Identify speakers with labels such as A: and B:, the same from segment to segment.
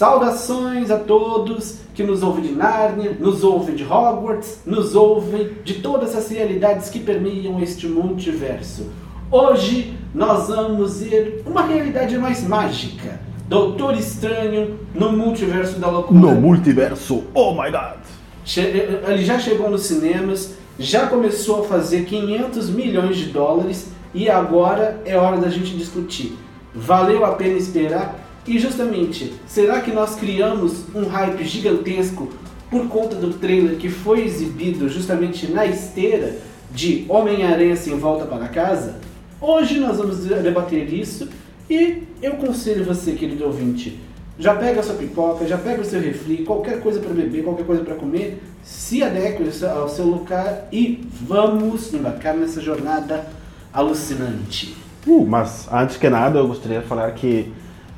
A: Saudações a todos que nos ouvem de Nárnia, nos ouvem de Hogwarts, nos ouvem de todas as realidades que permeiam este multiverso. Hoje nós vamos ver uma realidade mais mágica. Doutor Estranho no multiverso da loucura.
B: No multiverso, oh my god!
A: Che- Ele já chegou nos cinemas, já começou a fazer 500 milhões de dólares e agora é hora da gente discutir. Valeu a pena esperar? E justamente, será que nós criamos um hype gigantesco por conta do trailer que foi exibido justamente na esteira de Homem-Aranha sem volta para casa? Hoje nós vamos debater isso e eu conselho você, querido ouvinte, já pega a sua pipoca, já pega o seu refri, qualquer coisa para beber, qualquer coisa para comer, se adeque ao seu- lugar e vamos embarcar nessa jornada alucinante.
B: Uh, mas antes que nada, eu gostaria de falar que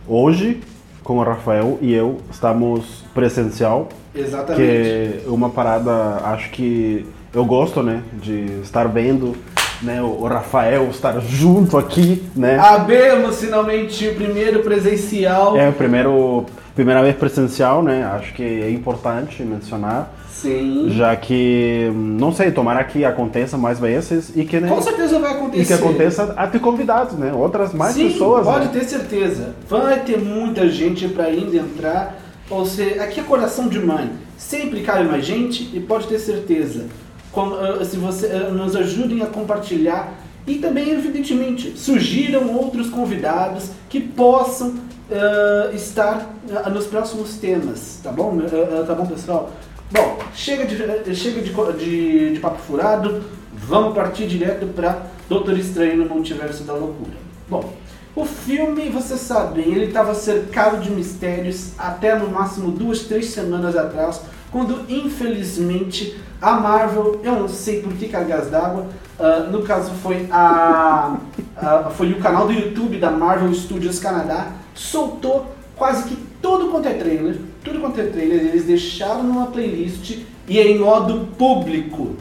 B: hoje, com o Rafael e eu, estamos presencial,
A: Exatamente.
B: que é uma parada, acho que eu gosto, né, de estar vendo, né, o Rafael estar junto aqui, né.
A: Abemos finalmente o primeiro presencial.
B: É o primeiro, primeira vez presencial, né, acho que é importante mencionar,
A: Sim.
B: já que, não sei, tomara que aconteça mais vezes e que, né,
A: Com certeza vai acontecer.
B: e que aconteça até convidados, né, outras mais
A: Sim,
B: pessoas,
A: pode
B: né.
A: ter certeza. Vai ter muita gente para ainda entrar. Ou seja, aqui é coração de mãe. Sempre cabe mais gente e pode ter certeza. Com- ah, se você ah, nos ajudem a compartilhar e também, evidentemente, sugiram outros convidados que possam ah, estar ah, nos próximos temas, tá bom? Ah, tá bom, pessoal? Bom, chega de, chega de, de, de papo furado, vamos partir direto para Doutor Estranho no Multiverso da Loucura. Bom, o filme, vocês sabem, ele estava cercado de mistérios até no máximo duas, três semanas atrás, quando infelizmente a Marvel, eu não sei por que cargas d'água, ah, no caso foi a, a- foi o canal do YouTube da Marvel Studios Canadá, soltou quase que tudo quanto é trailer, tudo quanto é trailer, eles deixaram numa playlist e é em modo público.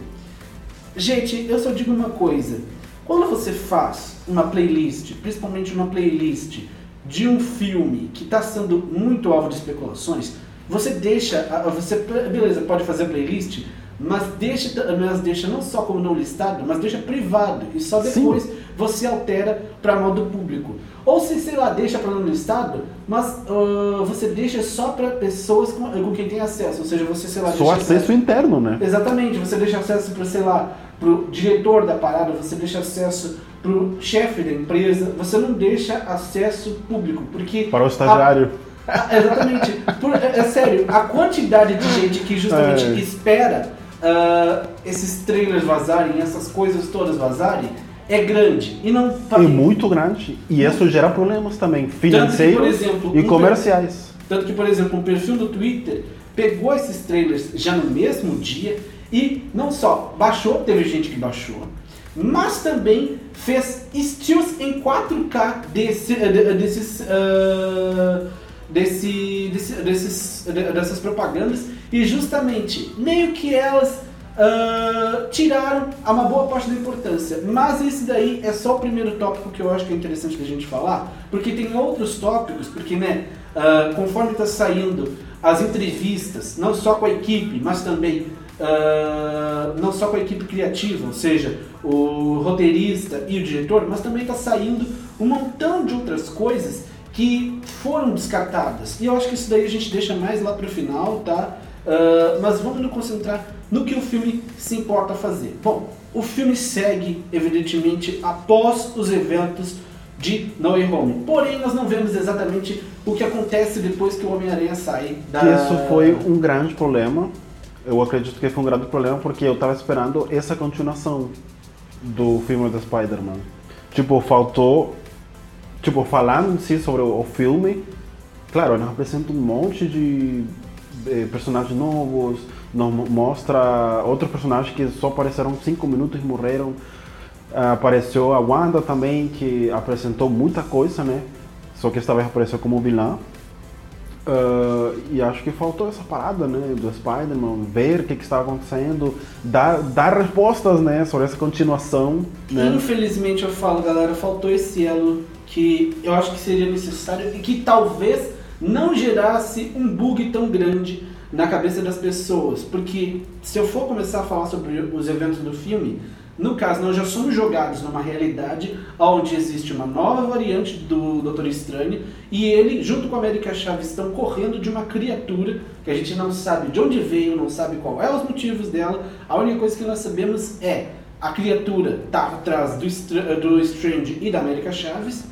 A: Gente, eu só digo uma coisa. Quando você faz uma playlist, principalmente uma playlist de um filme que está sendo muito alvo de especulações, você deixa, a- a- você beleza, pode fazer a playlist, mas deixa, mas deixa não só como não listado, mas deixa privado e só
B: Sim.
A: Você altera para modo público. Ou se, sei lá, deixa para não listado, mas ah, você deixa só para pessoas com, com quem tem acesso, ou seja, você, sei lá,
B: Só acesso interno, né.
A: Exatamente, você deixa acesso para, sei lá, pro diretor da parada, você deixa acesso pro chefe da empresa, você não deixa acesso público, porque...
B: Para o estagiário.
A: a- a- exatamente, Por- é, é sério, a quantidade de gente que justamente
B: É.
A: espera ah, esses trailers vazarem, essas coisas todas vazarem, é grande, e não...
B: É muito grande. E isso gera problemas também, financeiros
A: exemplo,
B: e
A: um-
B: comerciais.
A: Tanto que, por exemplo, um perfil do Twitter pegou esses trailers já no mesmo dia e não só baixou, teve gente que baixou, mas também fez stills em 4K desse, eh, de- desses, ah, desse, desse- desses, de- dessas propagandas e justamente meio que elas ah, tiraram uma boa parte da importância. Mas esse daí é só o primeiro tópico que eu acho que é interessante da gente falar, porque tem outros tópicos, porque né, ah, conforme está saindo as entrevistas, não só com a equipe, mas também ah, não só com a equipe criativa, ou seja, o roteirista e o diretor, mas também está saindo um montão de outras coisas que foram descartadas. E eu acho que isso daí a gente deixa mais lá pro final, tá? Mas vamos nos concentrar no que o filme se importa fazer. Bom, o filme segue, evidentemente, após os eventos de No Way Home. Porém, nós não vemos exatamente o que acontece depois que o Homem-Aranha sai da...
B: Isso foi um grande problema. Eu acredito que foi um grande problema porque eu tava esperando essa continuação do filme do Spider-Man. Tipo, faltou. Tipo, falando em si sobre o, o filme, claro, ele apresenta um monte de eh, personagens novos, mo- mostra outros personagens que só apareceram cinco minutos e morreram. Ah, apareceu a Wanda também, que apresentou muita coisa, né? Só que esta vez apareceu como vilã. Ah, e acho que faltou essa parada, né, do Spider-Man, ver o que, que estava acontecendo, dar, dar respostas, né, sobre essa continuação, né.
A: Infelizmente eu falo, galera, faltou esse elo que eu acho que seria necessário e que talvez não gerasse um bug tão grande na cabeça das pessoas. Porque se eu for começar a falar sobre os eventos do filme, no caso, nós já somos jogados numa realidade onde existe uma nova variante do Doutor Estranho e ele, junto com a América Chaves, estão correndo de uma criatura que a gente não sabe de onde veio, não sabe qual é os motivos dela. A única coisa que nós sabemos é a criatura está atrás do, do Strange e da América Chaves.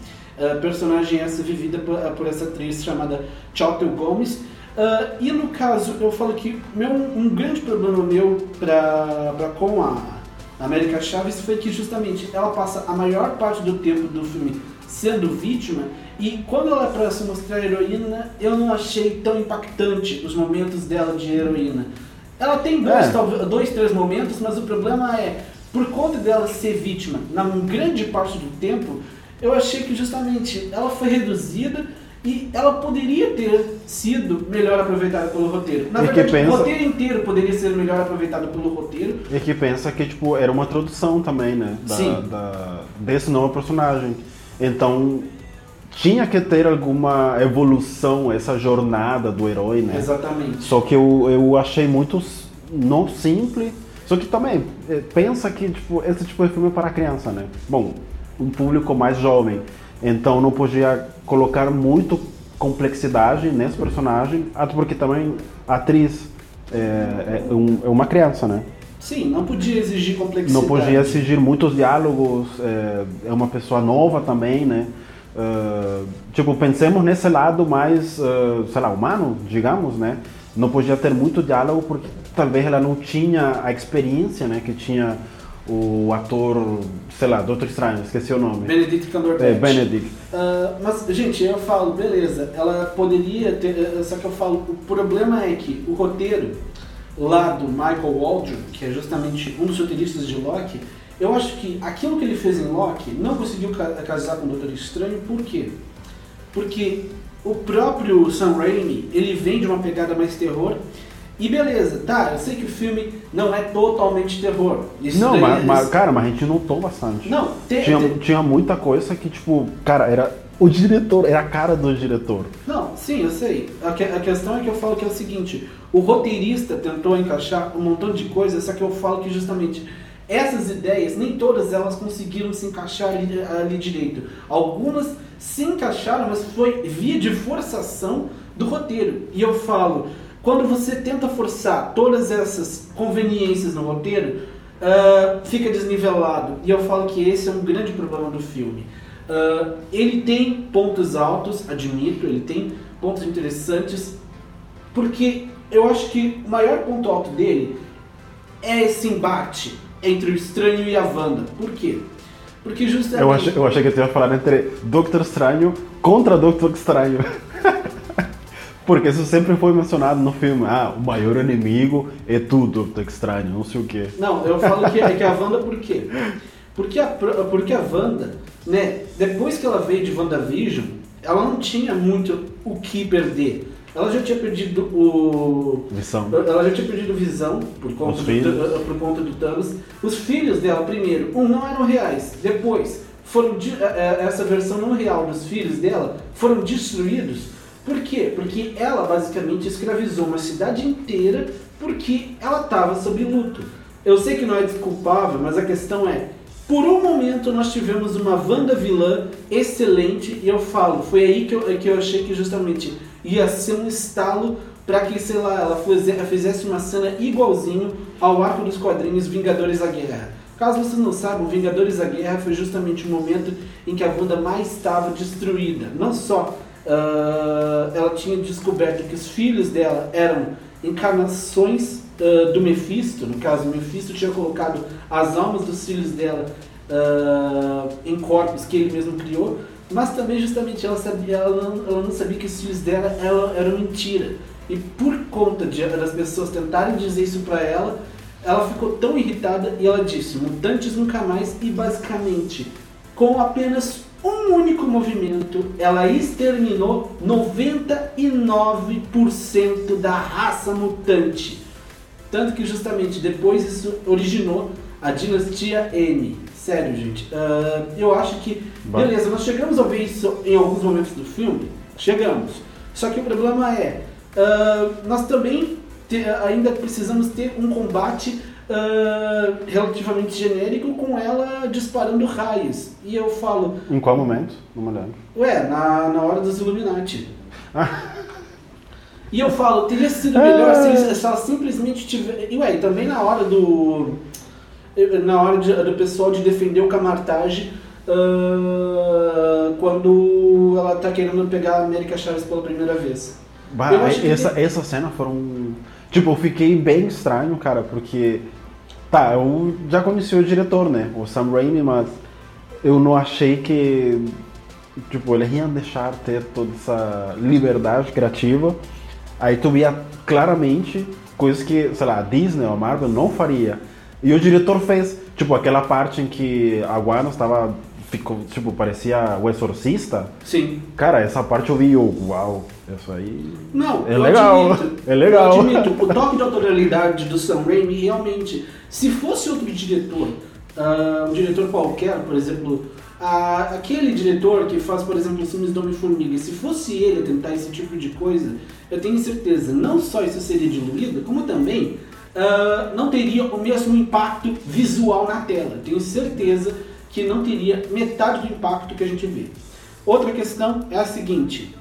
A: Personagem essa vivida por, por essa atriz chamada Chotel Gomes. Uh, e no caso, eu falo que meu, um grande problema meu pra, pra com a América Chaves foi que justamente ela passa a maior parte do tempo do filme sendo vítima e quando ela é para se mostrar heroína, eu não achei tão impactante os momentos dela de heroína. Ela tem dois, é. talvez, dois três momentos, mas o problema é, por conta dela ser vítima na grande parte do tempo, eu achei que justamente ela foi reduzida e ela poderia ter sido melhor aproveitada pelo roteiro. Na
B: e
A: verdade,
B: pensa...
A: o roteiro inteiro poderia ser melhor aproveitado pelo roteiro.
B: E que pensa que tipo era uma introdução também, né, da,
A: Sim.
B: Da, desse novo personagem. Então tinha que ter alguma evolução essa jornada do herói, né?
A: Exatamente.
B: Só que eu, eu achei muito não simples. Só que também eh, pensa que tipo esse tipo de filme é para criança, né? Bom, um público mais jovem. Então não podia colocar muito complexidade nesse personagem, até porque também a atriz é, é, um, é uma criança, né?
A: Sim, não podia exigir complexidade.
B: Não podia exigir muitos diálogos, é, é uma pessoa nova também, né? Uh, tipo, pensemos nesse lado mais, uh, sei lá, humano, digamos, né? Não podia ter muito diálogo porque talvez ela não tinha a experiência, né? Que tinha o ator, sei lá, Doutor Estranho, esqueci o nome.
A: Benedict Cumberbatch.
B: É, Benedict.
A: Uh, mas, gente, eu falo, beleza, ela poderia ter, eh, só que eu falo, o problema é que o roteiro lá do Michael Waldron, que é justamente um dos roteiristas de Loki, eu acho que aquilo que ele fez em Loki não conseguiu casar com o Doutor Estranho, por quê? Porque o próprio Sam Raimi, ele vem de uma pegada mais terror, e beleza, tá, eu sei que o filme não é totalmente terror.
B: Isso não, mas, é... mas, cara, mas a gente notou bastante.
A: Não,
B: te, tinha, te... tinha muita coisa que, tipo, cara, era o diretor, era a cara do diretor.
A: Não, sim, eu sei. A, que, a questão é que eu falo que é o seguinte: o roteirista tentou encaixar um montão de coisas, só que eu falo que justamente essas ideias, nem todas elas conseguiram se encaixar ali, ali direito. Algumas se encaixaram, mas foi via de forçação do roteiro. E eu falo quando você tenta forçar todas essas conveniências no roteiro, uh, fica desnivelado. E eu falo que esse é um grande problema do filme. Uh, ele tem pontos altos, admito, ele tem pontos interessantes, porque eu acho que o maior ponto alto dele é esse embate entre o estranho e a Wanda. Por quê? Porque justamente.
B: Eu achei, eu achei que você ia falar entre Doctor Estranho contra Doctor Estranho. Porque isso sempre foi mencionado no filme. Ah, o maior inimigo é tudo, tá estranho, não sei o quê.
A: Não, eu falo que é que a Wanda por quê? Porque a, porque a Wanda, né, depois que ela veio de WandaVision, ela não tinha muito o que perder. Ela já tinha perdido o.
B: Visão.
A: Ela já tinha perdido visão por conta, do, por conta do Thanos. Os filhos dela, primeiro, um, não eram reais. Depois, foram é, é, essa versão não real dos filhos dela foram destruídos por quê? Porque ela basicamente escravizou uma cidade inteira porque ela estava sob luto. Eu sei que não é desculpável, mas a questão é, por um momento nós tivemos uma Wanda vilã excelente e eu falo, foi aí que eu, que eu achei que justamente ia ser um estalo para que, sei lá, ela fizesse uma cena igualzinho ao arco dos quadrinhos Vingadores da Guerra. Caso vocês não saibam, Vingadores da Guerra foi justamente o momento em que a Wanda mais estava destruída. Não só uh, ela tinha descoberto que os filhos dela eram encarnações uh, do Mephisto, no caso, o Mephisto tinha colocado as almas dos filhos dela uh, em corpos que ele mesmo criou, mas também justamente ela, sabia, ela, não, ela não sabia que os filhos dela eram, eram mentira. E por conta de, das pessoas tentarem dizer isso para ela, ela ficou tão irritada e ela disse: mutantes nunca mais, e basicamente, com apenas um único movimento, ela exterminou 99% da raça mutante. Tanto que justamente depois isso originou a dinastia M. Sério, gente. Uh, eu acho que. Beleza, nós chegamos a ver isso em alguns momentos do filme. Chegamos. Só que o problema é, ah, nós também te- ainda precisamos ter um combate ah, relativamente genérico com ela disparando raios. E eu falo,
B: Em qual momento? Não me lembro.
A: Ué, na, na hora dos Illuminati. e eu falo, teria sido melhor se, se ela simplesmente tiver. E ué, e também na hora do. Na hora de- do pessoal de defender o Camartage. ah, quando ela tá querendo pegar a América Chaves pela primeira vez.
B: Bah,
A: que
B: essa,
A: tem-
B: essa cena foram. Tipo, eu fiquei bem estranho, cara, porque. Tá, eu já conheci o diretor, né? O Sam Raimi, mas eu não achei que. Tipo, ele ia deixar ter toda essa liberdade criativa. Aí tu via claramente coisas que, sei lá, a Disney ou a Marvel não faria. E o diretor fez, tipo, aquela parte em que a Gwen estava. Ficou, tipo, parecia o exorcista.
A: Sim.
B: Cara, essa parte eu vi eu, uau, isso aí.
A: Não,
B: É
A: eu
B: legal,
A: admito,
B: é legal.
A: Eu admito, o toque de autoralidade do Sam Raimi realmente, se fosse outro diretor, ah, um diretor qualquer, por exemplo, ah, aquele diretor que faz, por exemplo, os filmes do Homem-Formiga, se fosse ele a tentar esse tipo de coisa, eu tenho certeza, não só isso seria diluído, como também ah, não teria o mesmo impacto visual na tela. Tenho certeza que não teria metade do impacto que a gente vê. Outra questão é a seguinte.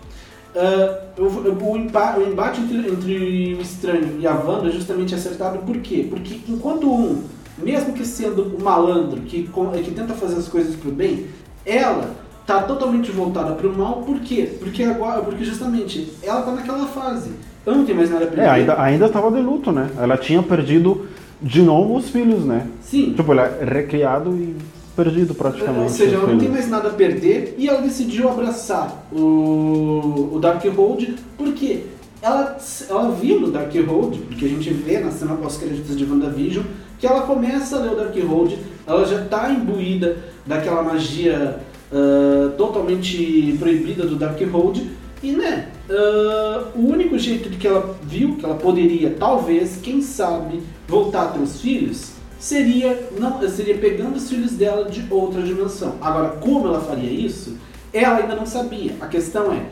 A: ah, o, o empa- o embate entre, entre o estranho e a Wanda é justamente acertado por quê? Porque enquanto um, mesmo que sendo o malandro, que, que tenta fazer as coisas pro bem, ela tá totalmente voltada pro mal, por quê? Porque, agora, porque justamente ela tá naquela fase. Ela não tem mais nada a perder.
B: É, ainda, ainda estava de luto, né? Ela tinha perdido de novo os filhos, né?
A: Sim.
B: Tipo, ela é recriado e perdido praticamente.
A: Ou seja, ela não tem mais nada a perder e ela decidiu abraçar o, o Darkhold porque ela, ela viu no Darkhold, porque a gente vê na cena pós-créditos de WandaVision, que ela começa a ler o Darkhold, ela já está imbuída daquela magia ah, totalmente proibida do Darkhold e, né, ah, o único jeito de que ela viu que ela poderia, talvez, quem sabe, voltar a ter os filhos seria não seria pegando os filhos dela de outra dimensão. Agora, como ela faria isso? Ela ainda não sabia. A questão é,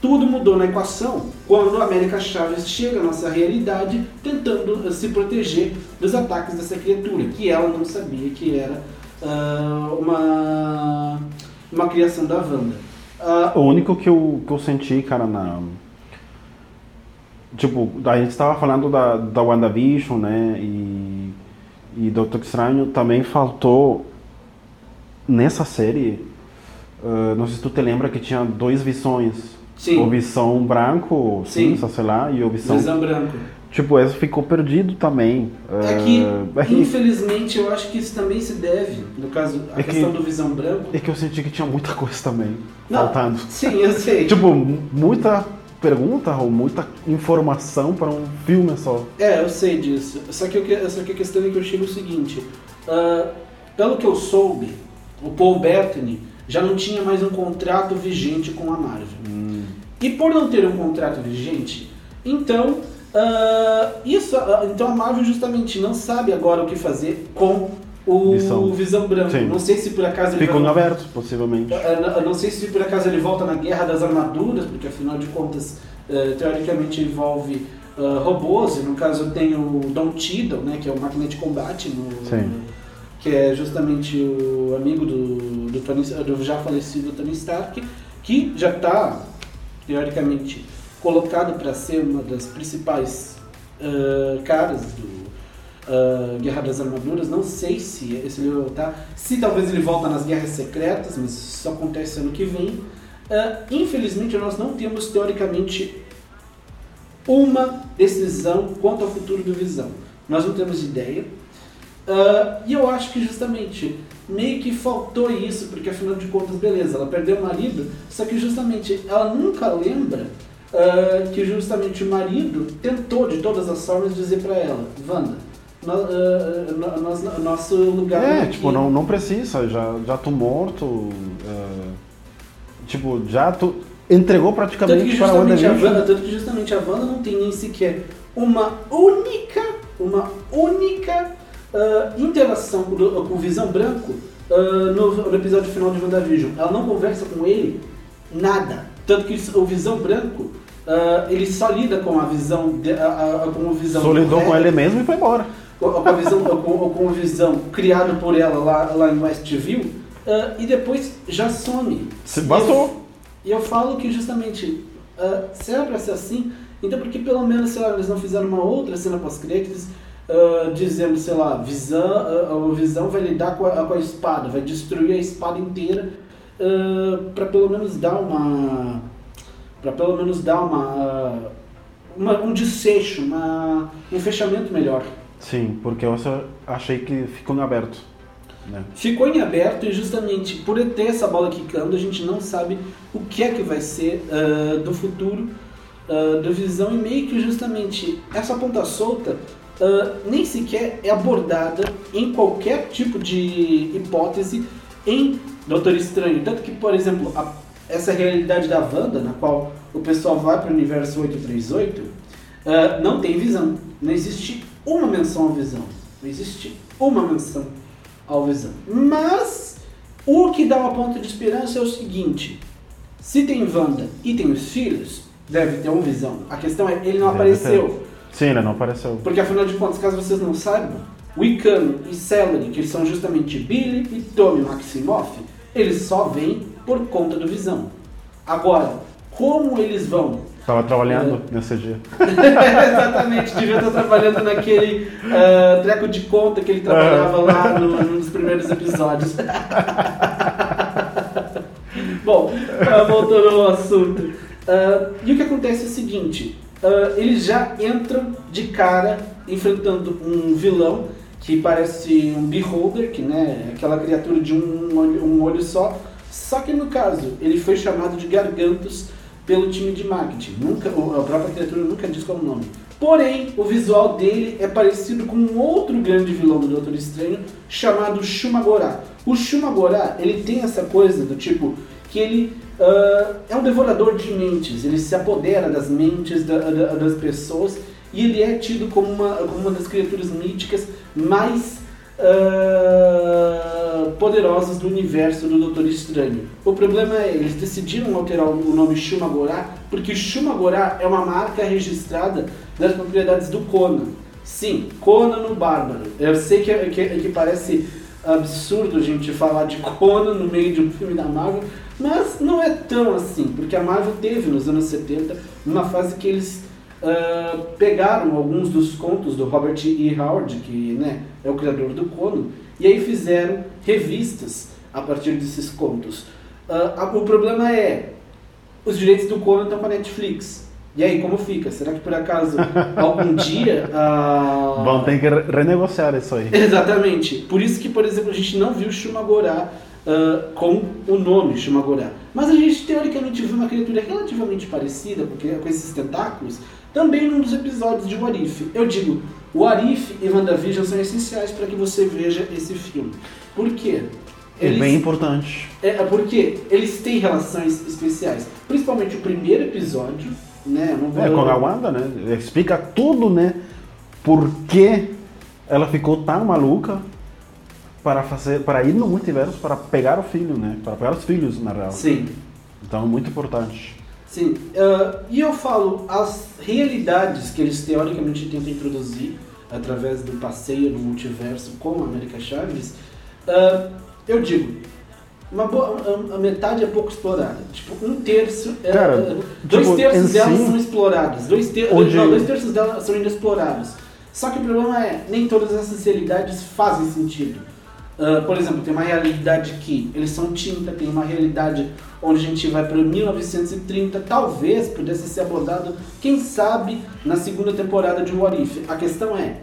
A: tudo mudou na equação quando a América Chaves chega à nossa realidade tentando eh, se proteger dos ataques dessa criatura, que ela não sabia que era ah, uma, uma criação da Wanda. Ah,
B: O único que eu, que eu senti, cara, na. Tipo, a gente estava falando da, da WandaVision, né? E, e Doutor Estranho também faltou nessa série. ah, não sei se tu te lembra que tinha dois visões.
A: Sim.
B: O visão branco,
A: Sim.
B: cinza, sei lá, e o visão.
A: Visão branco.
B: Tipo, esse ficou perdido também.
A: É que,
B: Ah, é que-
A: infelizmente, eu acho que isso também se deve, no caso, a
B: É que-
A: questão do visão branco.
B: É que eu senti que tinha muita coisa também
A: Não,
B: faltando.
A: Sim, eu sei.
B: Tipo, muita pergunta ou muita informação para um filme só.
A: É, eu sei disso. Só que, eu só que a questão é que eu chego o seguinte: ah, pelo que eu soube, o Paul Bettany já não tinha mais um contrato vigente com a Marvel. E por não ter um contrato vigente, então ah, isso, ah, então a Marvel justamente não sabe agora o que fazer com o
B: Visão.
A: Visão, Branco.
B: Sim.
A: Não sei se por acaso ele
B: Ficou
A: vai-
B: aberto, possivelmente.
A: Eu não- eu não sei se por acaso ele volta na Guerra das Armaduras, porque afinal de contas, eh, teoricamente envolve ah, robôs, e no caso tem o Don Cheadle, né, que é o máquina de combate, no,
B: Sim.
A: que é justamente o amigo do, do, Tony, do já falecido Tony Stark, que já está, teoricamente, colocado para ser uma das principais ah, caras do ah, Guerra das Armaduras. Não sei se, se ele vai voltar. Se talvez ele volta nas Guerras Secretas, mas isso acontece ano que vem. Ah, infelizmente, nós não temos, teoricamente, uma decisão quanto ao futuro do Visão. Nós não temos ideia. Ah, e eu acho que justamente meio que faltou isso, porque afinal de contas, beleza, ela perdeu o marido, só que justamente ela nunca lembra que justamente o marido tentou de todas as formas dizer pra ela, Wanda, no- ah, no- nosso lugar
B: É,
A: aqui-
B: tipo, não, não precisa, já, já tô morto. é, tipo, já tu entregou praticamente para a WandaVision.
A: Wanda, tanto que justamente a Wanda não tem nem sequer uma única, uma única ah, interação com, o- com o Visão Branco ah, no, no episódio final de WandaVision. Ela não conversa com ele nada. Tanto que o Visão Branco, ah, ele só lida com a visão, de, a, a, com a visão
B: Só lidou
A: do
B: com ele mesmo e foi embora.
A: Com a visão, com, com visão criada por ela lá, lá em Westview, ah, e depois já some.
B: Se bastou.
A: E eu falo que justamente, ah, se era pra ser assim, então por que pelo menos, sei lá, eles não fizeram uma outra cena pós-créditos ah, dizendo, sei lá, visão, a visão vai lidar com a, com a espada, vai destruir a espada inteira ah, pra pelo menos dar uma. para pelo menos dar uma, uma- um desfecho, uma, um fechamento melhor.
B: Sim, porque eu achei que ficou em aberto. Né?
A: Ficou em aberto e justamente por ter essa bola quicando, a gente não sabe o que é que vai ser ah, do futuro ah, do Visão e meio que justamente essa ponta solta ah, nem sequer é abordada em qualquer tipo de hipótese em Doutor Estranho. Tanto que, por exemplo, a- essa realidade da Wanda, na qual o pessoal vai para o universo 838, ah, não tem visão. Não existe uma menção ao visão. Não existe uma menção ao visão. Mas o que dá uma ponta de esperança é o seguinte: se tem Wanda e tem os filhos, deve ter um visão. A questão é, ele não
B: Deve
A: apareceu.
B: ter. Sim, ele não apareceu.
A: Porque afinal de contas, caso vocês não saibam, Wiccan e Celery, que são justamente Billy e Tommy Maximoff, eles só vêm por conta do Visão. Agora, como eles vão?
B: Tava trabalhando nesse dia.
A: Exatamente, devia estar trabalhando naquele ah, treco de conta que ele trabalhava lá no- nos primeiros episódios. Bom, ah, voltando ao assunto. Ah, e o que acontece é o seguinte: eles já entram de cara enfrentando um vilão que parece um beholder, que né, é aquela criatura de um olho, um olho só. Só que no caso, ele foi chamado de Gargantos pelo time de marketing. Nunca, a própria criatura nunca diz qual é o nome. Porém, o visual dele é parecido com um outro grande vilão do Doutor Estranho chamado Shumagorá. O Shumagorá, ele tem essa coisa do tipo que ele ah, é um devorador de mentes, ele se apodera das mentes da- da- das pessoas e ele é tido como uma, como uma das criaturas míticas mais ah, poderosas do universo do Doutor Estranho. O problema é, eles decidiram alterar o nome Shumagorá porque Shumagorá é uma marca registrada das propriedades do Conan. Sim, Conan o Bárbaro. Eu sei que, que, que parece absurdo a gente falar de Conan no meio de um filme da Marvel, mas não é tão assim, porque a Marvel teve nos anos 70 uma fase que eles ah, pegaram alguns dos contos do Robert E. Howard, que né, é o criador do Conan, e aí fizeram revistas a partir desses contos. A- o problema é, os direitos do Conan estão com a Netflix. E aí, como fica? Será que por acaso algum dia. ah,
B: Vão ter que re- renegociar isso aí.
A: Exatamente. Por isso que, por exemplo, a gente não viu Shumagorá ah, com o nome Shumagorá. Mas a gente teoricamente viu uma criatura relativamente parecida, porque com esses tentáculos, também num dos episódios de Warif. Eu digo, Warif e WandaVision são essenciais para que você veja esse filme. Por quê?
B: É bem importante.
A: É, é porque eles têm relações especiais. Principalmente o primeiro episódio, né? Não vou...
B: É, com a Wanda, né? Explica tudo, né? Por que ela ficou tão maluca para fazer, para ir no multiverso para pegar o filho, né? Para pegar os filhos, na real.
A: Sim.
B: Então, muito importante.
A: Sim, ah, e eu falo, as realidades que eles teoricamente tentam introduzir através do passeio no multiverso com a América Chaves, ah, eu digo, uma boa, a, a metade é pouco explorada. Tipo, um terço. é-
B: Cara,
A: dois
B: tipo,
A: terços delas
B: si-
A: são explorados. Dois, ter,
B: Onde-
A: não, dois terços delas são ainda explorados. Só que o problema é, nem todas essas realidades fazem sentido. Ah, por exemplo, tem uma realidade que eles são tinta, tem uma realidade onde a gente vai para 1930, talvez pudesse ser abordado, quem sabe, na segunda temporada de What If. A questão é,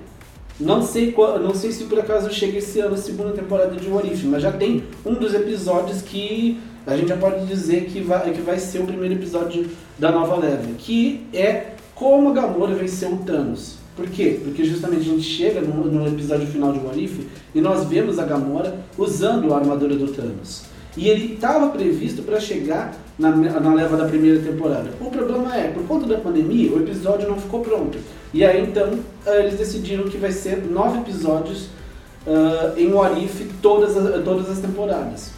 A: não sei, não sei se por acaso chega esse ano a segunda temporada de What If, mas já tem um dos episódios que a gente já pode dizer que vai, que vai ser o primeiro episódio da nova leva, que é como Gamora venceu o Thanos. Por quê? Porque justamente a gente chega no, no episódio final de What If e nós vemos a Gamora usando a armadura do Thanos. E ele estava previsto para chegar na, na leva da primeira temporada. O problema é, por conta da pandemia, o episódio não ficou pronto. E aí então eh, eles decidiram que vai ser nove episódios ah, em What If todas as, todas as temporadas.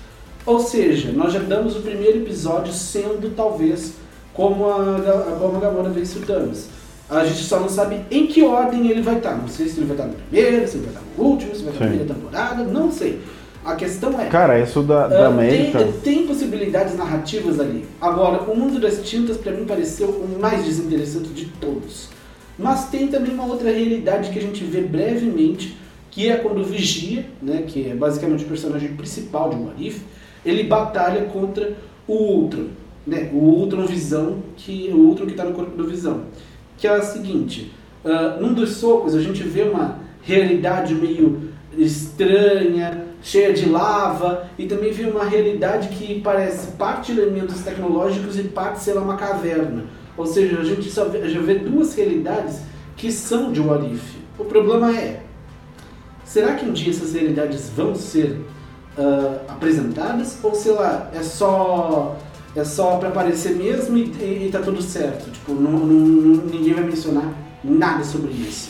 A: Ou seja, nós já damos o primeiro episódio sendo talvez como a, Ga- como a Gamora vence o Thanos. A gente só não sabe em que ordem ele vai estar. Não sei se ele vai estar no primeiro, se ele vai estar no último, se vai estar na primeira temporada, não sei. A questão é.
B: Cara, isso da, da
A: ah,
B: América.
A: tem, tem possibilidades narrativas ali. Agora, o Mundo das Tintas pra mim pareceu o mais desinteressante de todos. Mas tem também uma outra realidade que a gente vê brevemente, que é quando o Vigia, né, que é basicamente o personagem principal de What If, ele batalha contra o Ultron, né, o Ultron Visão, que o Ultron que está no corpo do Visão, que é a seguinte, ah, num dos socos a gente vê uma realidade meio estranha, cheia de lava, e também vê uma realidade que parece parte elementos tecnológicos e parte, lá, uma caverna. Ou seja, a gente só vê, já vê duas realidades que são de What If. O problema é, será que um dia essas realidades vão ser ah, apresentadas? Ou sei lá, é só é só para aparecer mesmo e, e, e tá tudo certo? Tipo, não, não- ninguém vai mencionar nada sobre isso.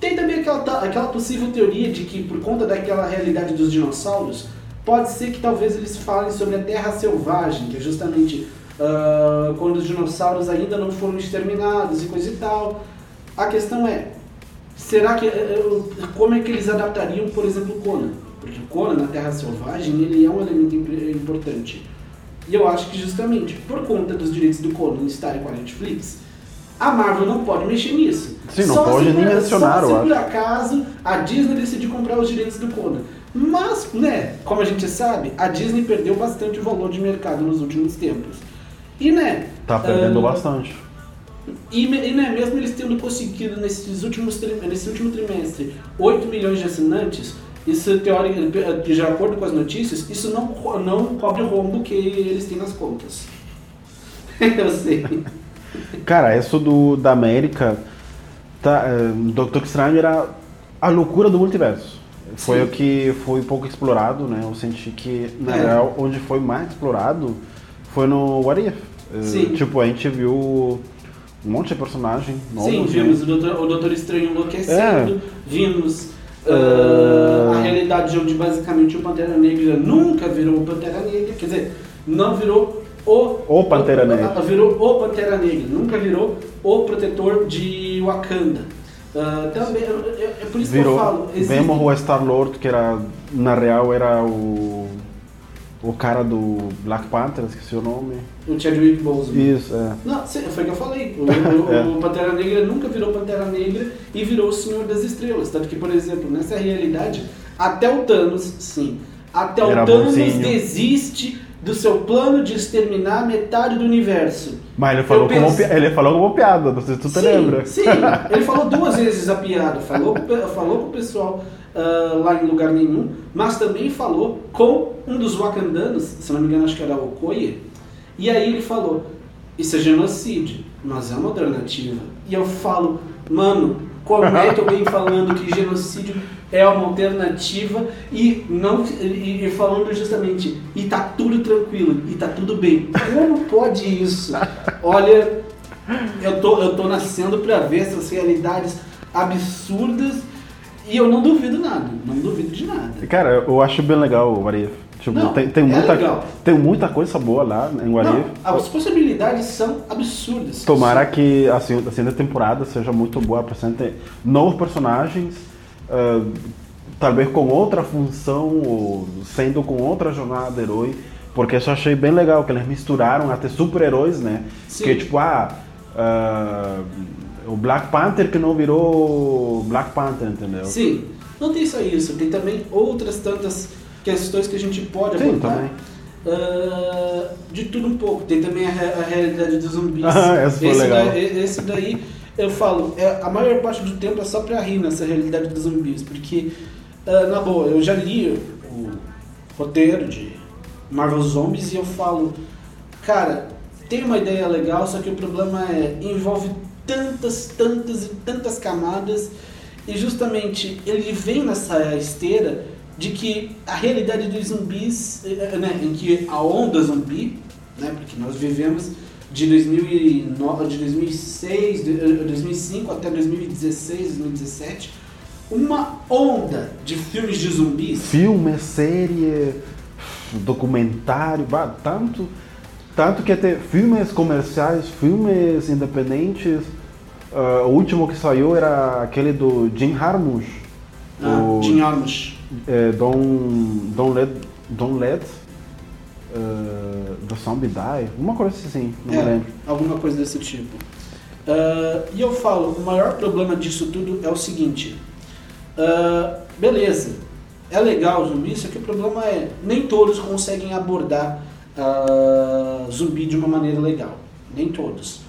A: Tem também aquela, aquela possível teoria de que por conta daquela realidade dos dinossauros, pode ser que talvez eles falem sobre a Terra Selvagem, que é justamente ah, quando os dinossauros ainda não foram exterminados e coisa e tal. A questão é, será que eh, como é que eles adaptariam, por exemplo, o Conan? Porque o Conan na Terra Selvagem ele é um elemento imp- importante. E eu acho que justamente por conta dos direitos do Conan estarem com a Netflix, a Marvel não pode mexer nisso.
B: Sim, não
A: Só
B: pode
A: se
B: nem
A: por-
B: mencionar,
A: Só se por acaso a Disney decidir comprar os direitos do Conan. Mas, né, como a gente sabe, a Disney perdeu bastante valor de mercado nos últimos tempos. E, né...
B: Tá perdendo
A: ah,
B: bastante.
A: e, e, né, mesmo eles tendo conseguido nesses últimos nesse último trimestre 8 milhões de assinantes, isso teoricamente, de acordo com as notícias, isso não, não cobre o rombo que eles têm nas contas. Eu sei.
B: Cara, isso do, da América, tá, é, Doutor Estranho era a loucura do multiverso. Foi
A: Sim.
B: o que foi pouco explorado, né? Eu senti que, na
A: É.
B: real, onde foi mais explorado foi no What If. É,
A: Sim.
B: Tipo, a gente viu um monte de personagem novo.
A: Sim,
B: né?
A: vimos o Doutor, o Doutor Estranho enlouquecendo,
B: É.
A: vimos
B: Ah,
A: a realidade onde basicamente o Pantera Negra nunca virou o Pantera Negra, quer dizer, não virou o,
B: O Pantera Negra.
A: ah, Virou o Pantera Negra, nunca virou o protetor de Wakanda. Ah, também, é, é- é por isso que eu
B: Virou,
A: falo. existe-
B: vemos o Star-Lord, que era, na real, era o, o cara do Black Panther, esqueci o nome.
A: O Chadwick Boseman.
B: Isso, é.
A: Não, foi o que eu falei. O, o-
B: É.
A: o Pantera Negra nunca virou Pantera Negra e virou o Senhor das Estrelas. Tanto que, por exemplo, nessa realidade, até o Thanos, sim, até o
B: Era
A: Thanos
B: bonzinho.
A: desiste do seu plano de exterminar metade do universo.
B: Mas ele falou,
A: Eu
B: como,
A: penso-
B: ele falou como piada, não sei se tu te
A: sim,
B: lembra.
A: Sim, ele falou duas vezes a piada. Falou, o falou com o pessoal ah, lá em lugar nenhum, mas também falou com um dos Wakandanos, se não me engano, acho que era o Okoye. E aí ele falou: Isso é genocídio, mas é uma alternativa. E eu falo, mano, como é que alguém falando que genocídio é uma alternativa e não e, e falando justamente e tá tudo tranquilo e tá tudo bem. Como pode isso? Olha, eu tô, eu tô nascendo pra ver essas realidades absurdas e eu não duvido nada, não duvido de nada.
B: Cara, eu acho bem legal o What If. Tipo,
A: Não,
B: tem, tem,
A: é
B: muita,
A: legal.
B: tem muita coisa boa lá em What
A: Não,
B: If.
A: as possibilidades são absurdas.
B: Tomara que a segunda, a segunda temporada seja muito boa, apresente novos personagens, ah, talvez com outra função, ou sendo com outra jornada de herói, porque isso eu achei bem legal, que eles misturaram até super-heróis, né?
A: Sim.
B: Que tipo, ah, ah, o Black Panther que não virou Black Panther, entendeu?
A: Sim, não tem só isso, tem também outras tantas questões que a gente pode
B: Sim,
A: abordar.
B: também.
A: Ah, de tudo um pouco. Tem também a, a realidade dos zumbis.
B: Ah, essa foi
A: esse,
B: legal.
A: daí, esse daí, eu falo, é, a maior parte do tempo é só pra rir nessa realidade dos zumbis, porque, ah, na boa, eu já li o roteiro de Marvel Zombies e eu falo, cara, tem uma ideia legal, só que o problema é, envolve tantas, tantas e tantas camadas e justamente ele vem nessa esteira de que a realidade dos zumbis, eh, né, em que a onda zumbi, né, porque nós vivemos de 2009, de 2006, de, eh, 2005 até 2016, 2017, uma onda de filmes de zumbis
B: Filme, série, documentário, tanto. Tanto que tem filmes comerciais, filmes independentes. ah, o último que saiu era aquele do Jim Harmush.
A: Ah,
B: o,
A: Jim Jarmusch.
B: é, Don't, Don't Let, Don't Let ah, the Zombie Die. Uma coisa assim, não
A: É,
B: lembro.
A: alguma coisa desse tipo. Ah, e eu falo, o maior problema disso tudo é o seguinte. beleza, é legal o zumbi, só que o problema é nem todos conseguem abordar ah, zumbi de uma maneira legal. Nem todos.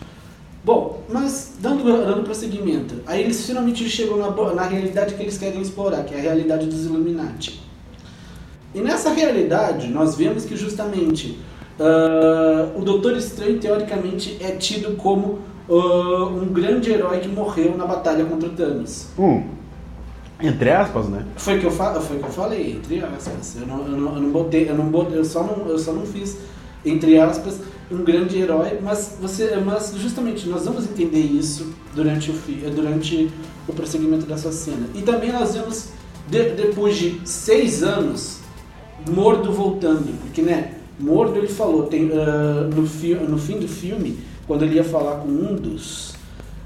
A: Bom, mas dando, dando prosseguimento, aí eles finalmente chegam na, na realidade que eles querem explorar, que é a realidade dos Illuminati. E nessa realidade, nós vemos que justamente ah, o Doutor Estranho, teoricamente, é tido como ah, um grande herói que morreu na batalha contra o Thanos.
B: Hum, entre aspas, né?
A: Foi que eu, foi que eu falei, entre aspas. Eu não, eu não, eu não botei, eu não botei, eu só não, eu só não fiz, entre aspas, um grande herói, mas você, mas justamente nós vamos entender isso durante o fi, durante o prosseguimento dessa cena. E também nós vemos de- depois de seis anos Mordo voltando, porque né, Mordo ele falou tem ah, no, fi, no fim do filme quando ele ia falar com um dos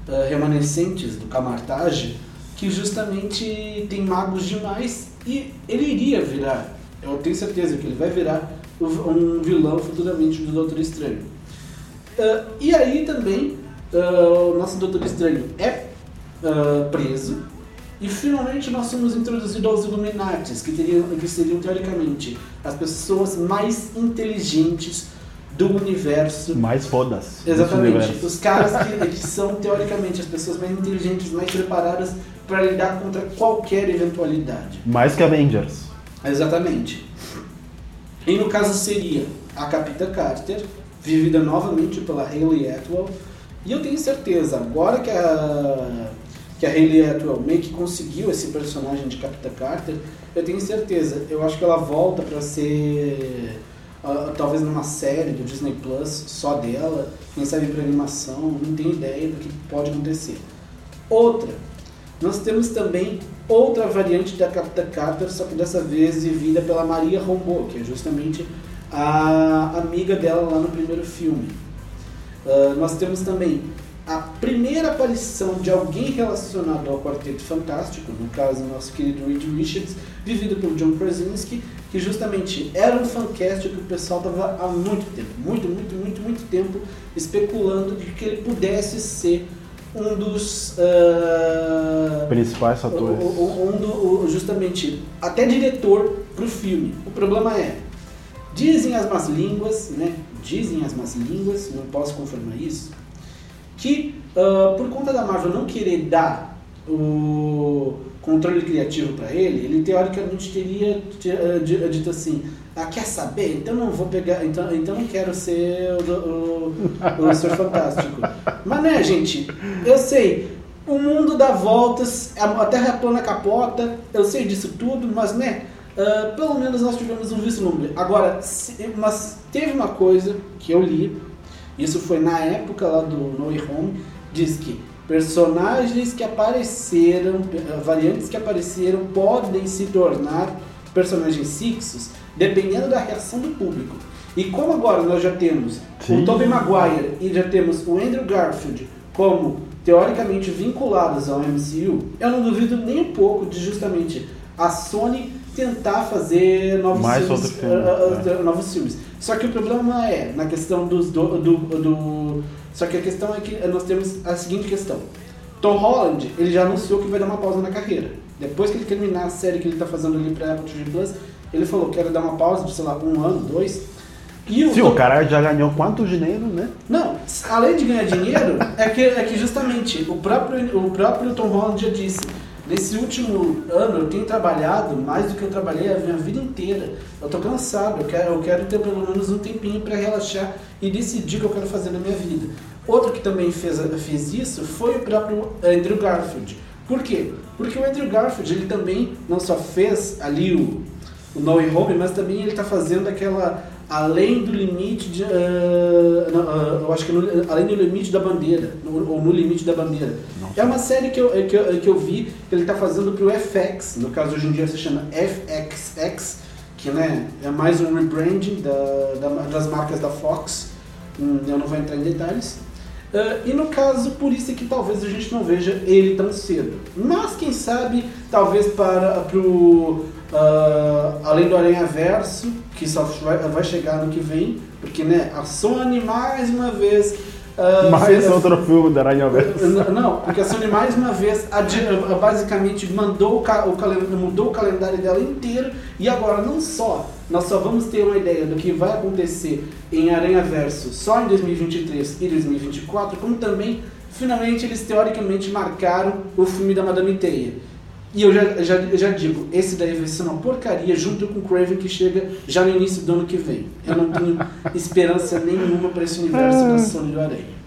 A: ah, remanescentes do Camartage que justamente tem magos demais e ele iria virar, eu tenho certeza que ele vai virar um vilão futuramente do Doutor Estranho. Ah, e aí também ah, o nosso Doutor Estranho é ah, preso e finalmente nós somos introduzidos aos Illuminatis, que, teriam, que seriam teoricamente as pessoas mais inteligentes do universo
B: Mais fodas.
A: Exatamente. Os caras que, que são, teoricamente, as pessoas mais inteligentes, mais preparadas para lidar contra qualquer eventualidade.
B: Mais que Avengers.
A: Exatamente. E no caso seria a Capitã Carter, vivida novamente pela Hayley Atwell. E eu tenho certeza, agora que a, que a Hayley Atwell meio que conseguiu esse personagem de Capitã Carter, eu tenho certeza, eu acho que ela volta para ser ah, talvez numa série do Disney Plus só dela, quem sabe para animação, não tenho ideia do que pode acontecer. Outra, nós temos também outra variante da Capitã Carter, só que dessa vez vivida pela Maria Rombo, que é justamente a amiga dela lá no primeiro filme. Ah, nós temos também a primeira aparição de alguém relacionado ao Quarteto Fantástico, no caso nosso querido Reed Richards, vivido pelo John Krasinski, que justamente era um fancast que o pessoal estava há muito tempo, muito, muito, muito, muito tempo especulando de que ele pudesse ser um dos ah,
B: Principais
A: o-
B: atores.
A: o- o- um do- o- justamente até diretor pro filme. O problema é, dizem as más línguas, né? Dizem as más línguas, não posso confirmar isso, que ah, por conta da Marvel não querer dar o controle criativo para ele, ele teoricamente teria ah, di- dito assim, ah, quer saber? Então não vou pegar, então, então não quero ser o, o, o Senhor Fantástico. Mas né, gente, eu sei, o mundo dá voltas, a Terra plana capota, eu sei disso tudo, mas né, ah, pelo menos nós tivemos um vislumbre. Agora, se- mas teve uma coisa que eu li, isso foi na época lá do No Way Home, diz que personagens que apareceram, eh, variantes que apareceram, podem se tornar personagens fixos, dependendo da reação do público. E como agora nós já temos
B: Sim.
A: o Tobey Maguire e já temos o Andrew Garfield como teoricamente vinculados ao MCU, eu não duvido nem um pouco de justamente a Sony tentar fazer novos
B: Mais
A: filmes,
B: filme,
A: ah, ah,
B: é.
A: novos filmes. Só que o problema é na questão dos do, do, do- só que a questão é que nós temos a seguinte questão. Tom Holland, ele já anunciou que vai dar uma pausa na carreira. Depois que ele terminar a série que ele está fazendo ali para Apple TV Plus, ele falou que quero dar uma pausa de, sei lá, um ano, dois. E o
B: Sim,
A: Tom-
B: o cara já ganhou quanto dinheiro, né?
A: não, além de ganhar dinheiro, é que, é que justamente o próprio, o próprio Tom Holland já disse. Nesse último ano eu tenho trabalhado mais do que eu trabalhei a minha vida inteira. Eu tô cansado, eu quero, eu quero ter pelo menos um tempinho para relaxar e decidir o que eu quero fazer na minha vida. Outro que também fez, fez isso foi o próprio Andrew Garfield. Por quê? Porque o Andrew Garfield ele também não só fez ali o, o No Way Home, mas também ele está fazendo aquela além do limite de, ah, não, ah, eu acho que no- além do limite da bandeira no- ou no limite da bandeira é uma série que eu, que eu, que eu vi que ele está fazendo para o FX no caso hoje em dia se chama FXX que né, é mais um rebranding da, da- das marcas da Fox Hum, Eu não vou entrar em detalhes. Ah, e no caso, por isso é que talvez a gente não veja ele tão cedo. Mas quem sabe, talvez para pro ah, além do Aranha Verso, que só vai, vai chegar no que vem, porque né, a Sony mais uma vez ah,
B: Mais
A: fez-
B: outro filme da Aranha Verso.
A: N- Não, porque a Sony mais uma vez basicamente mandou o, o mudou o calendário dela inteiro e agora não só nós só vamos ter uma ideia do que vai acontecer em Aranha Verso só em 2023 e 2024, como também finalmente eles teoricamente marcaram o filme da Madame Teia. E eu já, já, já digo, esse daí vai ser uma porcaria junto com o Craven que chega já no início do ano que vem. Eu não tenho esperança nenhuma para esse universo da Sony do Aranha.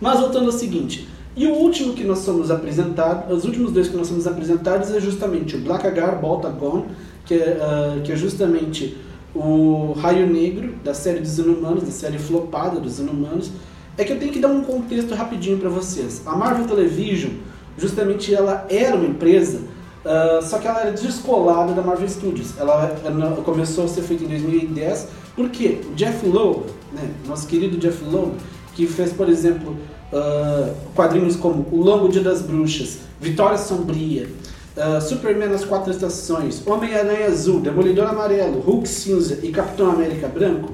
A: Mas voltando ao seguinte, e o último que nós somos apresentados, os últimos dois que nós somos apresentados é justamente o Black Agar Baltagon, que é, ah, que é justamente o Raio Negro da série dos Inumanos, da série flopada dos Inumanos. É que eu tenho que dar um contexto rapidinho para vocês. A Marvel Television, justamente ela era uma empresa, ah, só que ela era descolada da Marvel Studios. Ela, ela começou a ser feita em 2010, porque Jeff Loeb, né, nosso querido Jeff Loeb, que fez, por exemplo, ah, quadrinhos como O Longo Dia das Bruxas, Vitória Sombria, ah, Superman nas Quatro Estações, Homem-Aranha Azul, Demolidor Amarelo, Hulk Cinza e Capitão América Branco,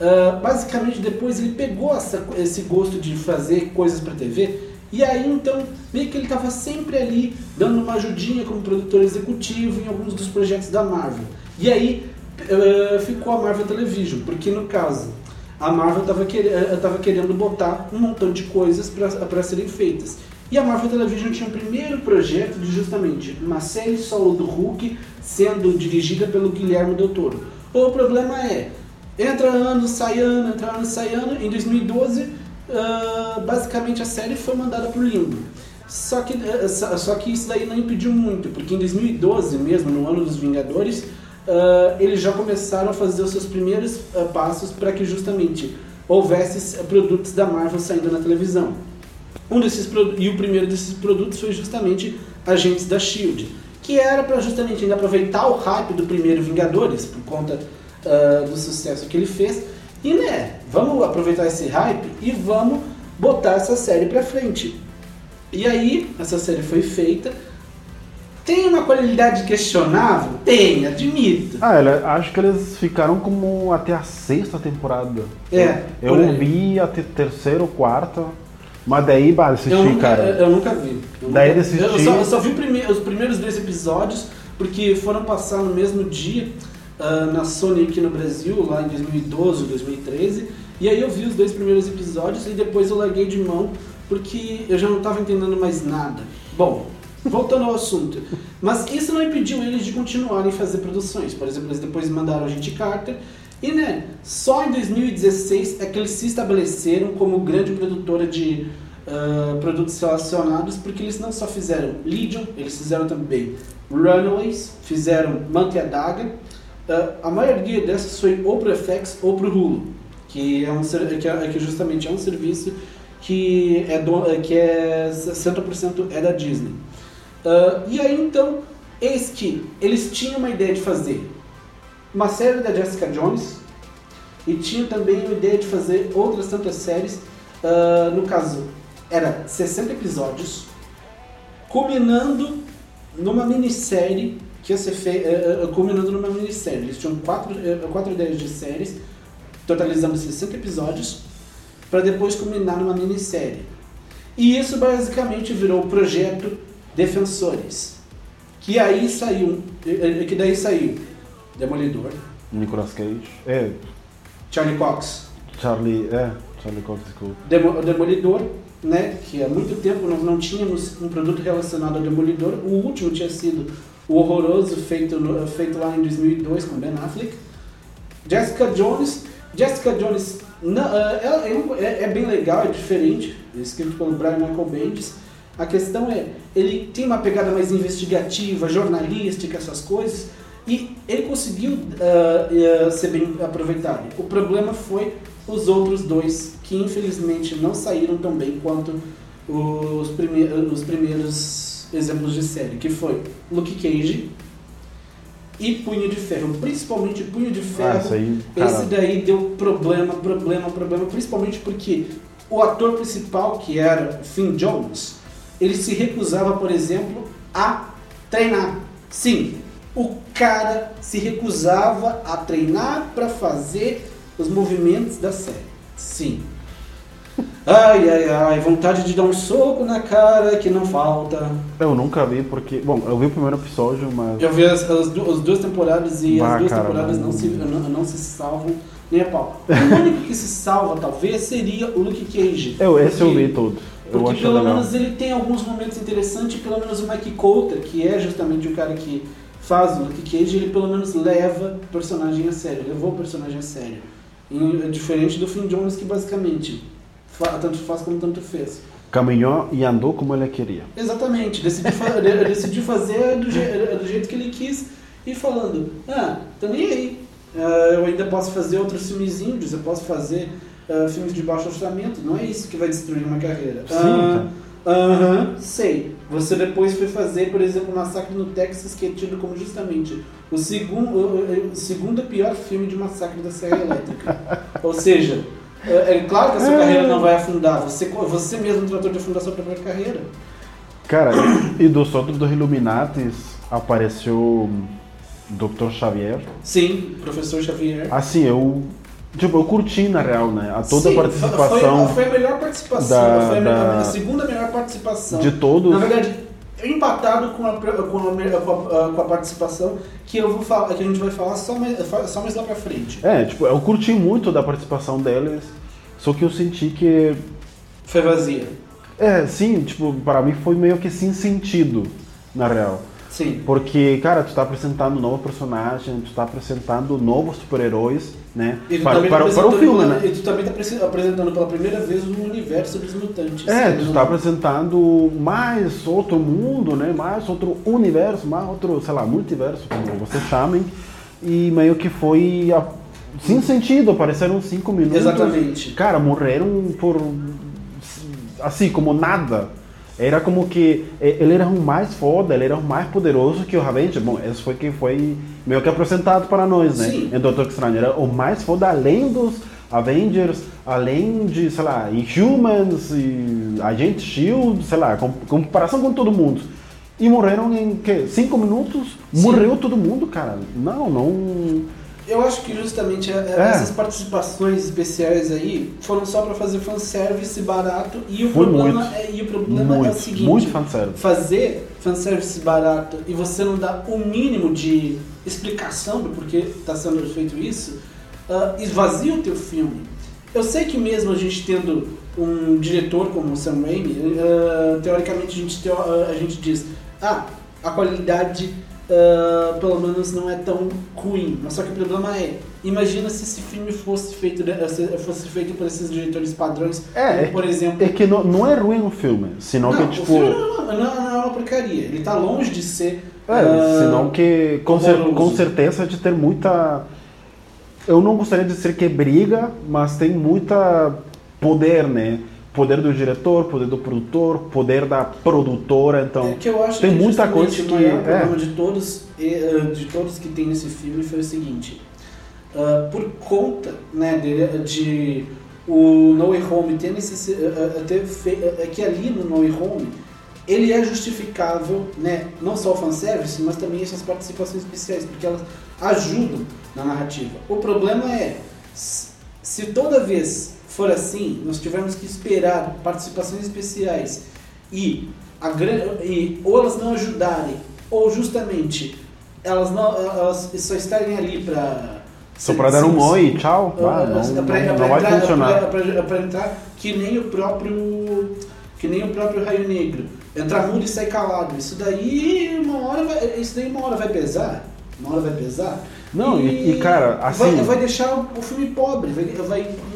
A: ah, basicamente depois ele pegou essa- esse gosto de fazer coisas para TV e aí então meio que ele estava sempre ali dando uma ajudinha como produtor executivo em alguns dos projetos da Marvel. E aí ah, ficou a Marvel Television, porque no caso a Marvel estava querendo botar um montão de coisas para serem feitas. E a Marvel Television tinha o primeiro projeto de justamente uma série solo do Hulk sendo dirigida pelo Guilherme Del Toro. O problema é, entra ano, sai ano, entra ano, sai ano. Em 2012, ah, basicamente a série foi mandada pro limbo. Só que, eh, só só que isso daí não impediu muito, porque em 2012 mesmo, no ano dos Vingadores, ah, eles já começaram a fazer os seus primeiros ah, passos para que justamente houvesse eh, produtos da Marvel saindo na televisão. Um desses e o primeiro desses produtos foi justamente Agentes da Shield, que era para justamente ainda aproveitar o hype do primeiro Vingadores por conta ah, do sucesso que ele fez e né, vamos aproveitar esse hype e vamos botar essa série para frente. E aí essa série foi feita. Tem uma qualidade questionável? Tem, admito.
B: Ah, ele- acho que eles ficaram como até a sexta temporada.
A: É,
B: Eu
A: aí.
B: vi até terceira ou quarta, mas daí, bah, assisti,
A: Eu nunca,
B: cara.
A: eu nunca vi. Eu,
B: Daí
A: nunca-
B: assisti-
A: eu só, eu só vi os primeiros dois episódios, porque foram passar no mesmo dia ah, na Sony aqui no Brasil, lá em 2012, 2013. E aí eu vi os dois primeiros episódios e depois eu larguei de mão, porque eu já não estava entendendo mais nada. Bom, voltando ao assunto. Mas isso não impediu eles de continuarem a fazer produções. Por exemplo, eles depois mandaram a gente Carter. E né, só em 2016 é que eles se estabeleceram como grande produtora de ah, produtos relacionados, porque eles não só fizeram Legion, eles fizeram também Runaways, fizeram Manta e a maioria dessas foi ou pro FX ou pro Hulu, que é, um, que é, que justamente é um serviço que é, do, que é 60% é da Disney. Ah, e aí então, eis que eles tinham uma ideia de fazer uma série da Jessica Jones e tinham também uma ideia de fazer outras tantas séries. Ah, no caso, era 60 episódios, culminando numa minissérie que ia ser feita. culminando numa minissérie. Eles tinham quatro, quatro ideias de séries, totalizando 60 episódios, para depois culminar numa minissérie. E isso basicamente virou o projeto Defensores. Que aí saiu. Que daí saiu Demolidor,
B: Nicolas Cage. É,
A: Charlie Cox,
B: Charlie. É, Charlie Cox, desculpa.
A: Demo- Demolidor, né? Que há muito tempo nós não tínhamos um produto relacionado ao Demolidor. O último tinha sido o horroroso feito, feito lá em 2002 com Ben Affleck. Jessica Jones. Jessica Jones não, é, é, é- é bem legal, é diferente. É escrito pelo Brian Michael Bendis. A questão é, ele tem uma pegada mais investigativa, jornalística, essas coisas. E ele conseguiu ah, ah, ser bem aproveitado. O problema foi os outros dois, que infelizmente não saíram tão bem quanto os, prime os primeiros exemplos de série, que foi Luke Cage e Punho de Ferro, principalmente Punho de Ferro.
B: Ah, aí,
A: esse daí deu problema, problema, problema, principalmente porque o ator principal, que era Finn Jones, ele se recusava, por exemplo, a treinar. Sim, o cara se recusava a treinar para fazer os movimentos da série. Sim. Ai, ai, ai, vontade de dar um soco na cara que não falta.
B: Eu nunca vi porque. Bom, eu vi o primeiro episódio, mas.
A: Eu vi as, as, du- as duas temporadas e
B: Bah,
A: as duas
B: cara,
A: temporadas
B: não-
A: não se, não, não se salvam nem a pau. O único que se salva, talvez, seria o Luke Cage.
B: Eu, esse eu
A: Porque-
B: vi todo. Eu
A: Porque pelo
B: legal.
A: menos ele tem alguns momentos interessantes, pelo menos o Mike Coulter, que é justamente o cara que faz o Luke Cage, ele pelo menos leva o personagem a sério, levou o personagem a sério. E, é diferente do Finn Jones que basicamente tanto faz como tanto fez.
B: Caminhou e andou como ele queria.
A: Exatamente, decidiu, fa- de- decidiu fazer do, je- do jeito que ele quis e falando, ah, tô nem aí. Ah, eu ainda posso fazer outros filmes índios, eu posso fazer ah, filmes de baixo orçamento, não é isso que vai destruir uma carreira.
B: Sim,
A: Ah,
B: cara.
A: Aham, sei. Você depois foi fazer, por exemplo, Massacre no Texas, que é tido como justamente o segundo, o, o segundo pior filme de Massacre da Serra Elétrica. Ou seja, é, é claro que a sua
B: É.
A: carreira não vai afundar. Você, você mesmo tratou de afundar sua própria carreira.
B: Cara, e dos outros dos Illuminatis apareceu Dr. Xavier.
A: Sim, professor Xavier.
B: Assim, eu. Tipo, eu curti na real, né? A toda
A: Sim,
B: a participação
A: Foi, foi a melhor participação.
B: da-
A: foi a, melhor-
B: da-
A: a segunda melhor participação.
B: de todos.
A: Na verdade, empatado com a, com a, com a- com a participação que eu vou falar, que a gente vai falar só mais, só mais lá pra frente.
B: É, tipo, eu curti muito da participação deles, só que eu senti que.
A: Foi vazia.
B: É, sim, tipo, para mim foi meio que sem sentido, na real.
A: Sim.
B: Porque, cara, tu tá apresentando um novo personagem, tu tá apresentando novos super-heróis, né?
A: E
B: Para,
A: tá
B: para o filme, né?
A: E tu também tá apresentando pela primeira vez o universo dos mutantes.
B: É, tu
A: não-
B: tá apresentando mais outro mundo, né? Mais outro universo, mais outro, sei lá, multiverso, como vocês chamem. E meio que foi a- sem sentido, apareceram cinco minutos.
A: Exatamente.
B: Cara, morreram por assim, como nada. Era como que eh, ele era o mais foda, ele era o mais poderoso que o Avenger. Bom, esse foi quem foi meio que apresentado para nós, né?
A: Sim.
B: Em Doutor Estranho. Era o mais foda além dos Avengers, além de, sei lá, Inhumans e Agente Shield, sei lá, com, comparação com todo mundo. E morreram em que? Cinco minutos?
A: Sim.
B: Morreu todo mundo, cara. Não, não.
A: Eu acho que justamente é-
B: É.
A: essas participações especiais aí foram só pra fazer fanservice barato e o
B: Foi
A: problema,
B: muito.
A: é, e o problema é o
B: Muito,
A: seguinte.
B: muito fanservice.
A: fazer fanservice barato e você não dá o mínimo de explicação do porquê está sendo feito isso, ah, esvazia o teu filme. Eu sei que mesmo a gente tendo um diretor como o Sam Raimi, ah, teoricamente a gente, teo- ah, a gente diz, ah, a qualidade ah, pelo menos não é tão ruim. Mas só que o problema é, imagina se esse filme fosse feito, fosse feito por esses diretores padrões,
B: É,
A: como, por exemplo...
B: É que não, não é ruim o filme, senão
A: Não,
B: que
A: o
B: tipo.
A: filme não, não, não é uma porcaria. Ele tá longe de ser.
B: É,
A: ah,
B: senão que com, cer- com certeza de ter muita. Eu não gostaria de dizer que é briga, mas tem muita poder, né? Poder do diretor, poder do produtor, poder da produtora, então.
A: é que eu acho
B: tem
A: que
B: muita coisa
A: o
B: que-
A: maior
B: é.
A: problema de todos, e, ah, de todos que tem nesse filme foi o seguinte. ah, por conta né, de, de o No Way Home ter, necessi- ah, ter fe- ah, é que ali no No Way Home ele é justificável, né, não só o fanservice, mas também essas participações especiais, porque elas ajudam na narrativa. O problema é, se toda vez for assim, nós tivermos que esperar participações especiais e, a, e ou elas não ajudarem, ou justamente elas, não, elas só estarem ali para...
B: Só para dar um oi, tchau,
A: Ah,
B: ah, não, não,
A: pra-
B: não vai
A: entrar-
B: funcionar.
A: pra entrar que nem o próprio que nem o próprio Raio Negro. Entrar mudo e sair calado. Isso daí uma hora vai, isso daí uma hora vai pesar? Uma hora vai pesar
B: Não, e- e, cara,
A: vai,
B: assim-
A: vai deixar o, filme pobre vai,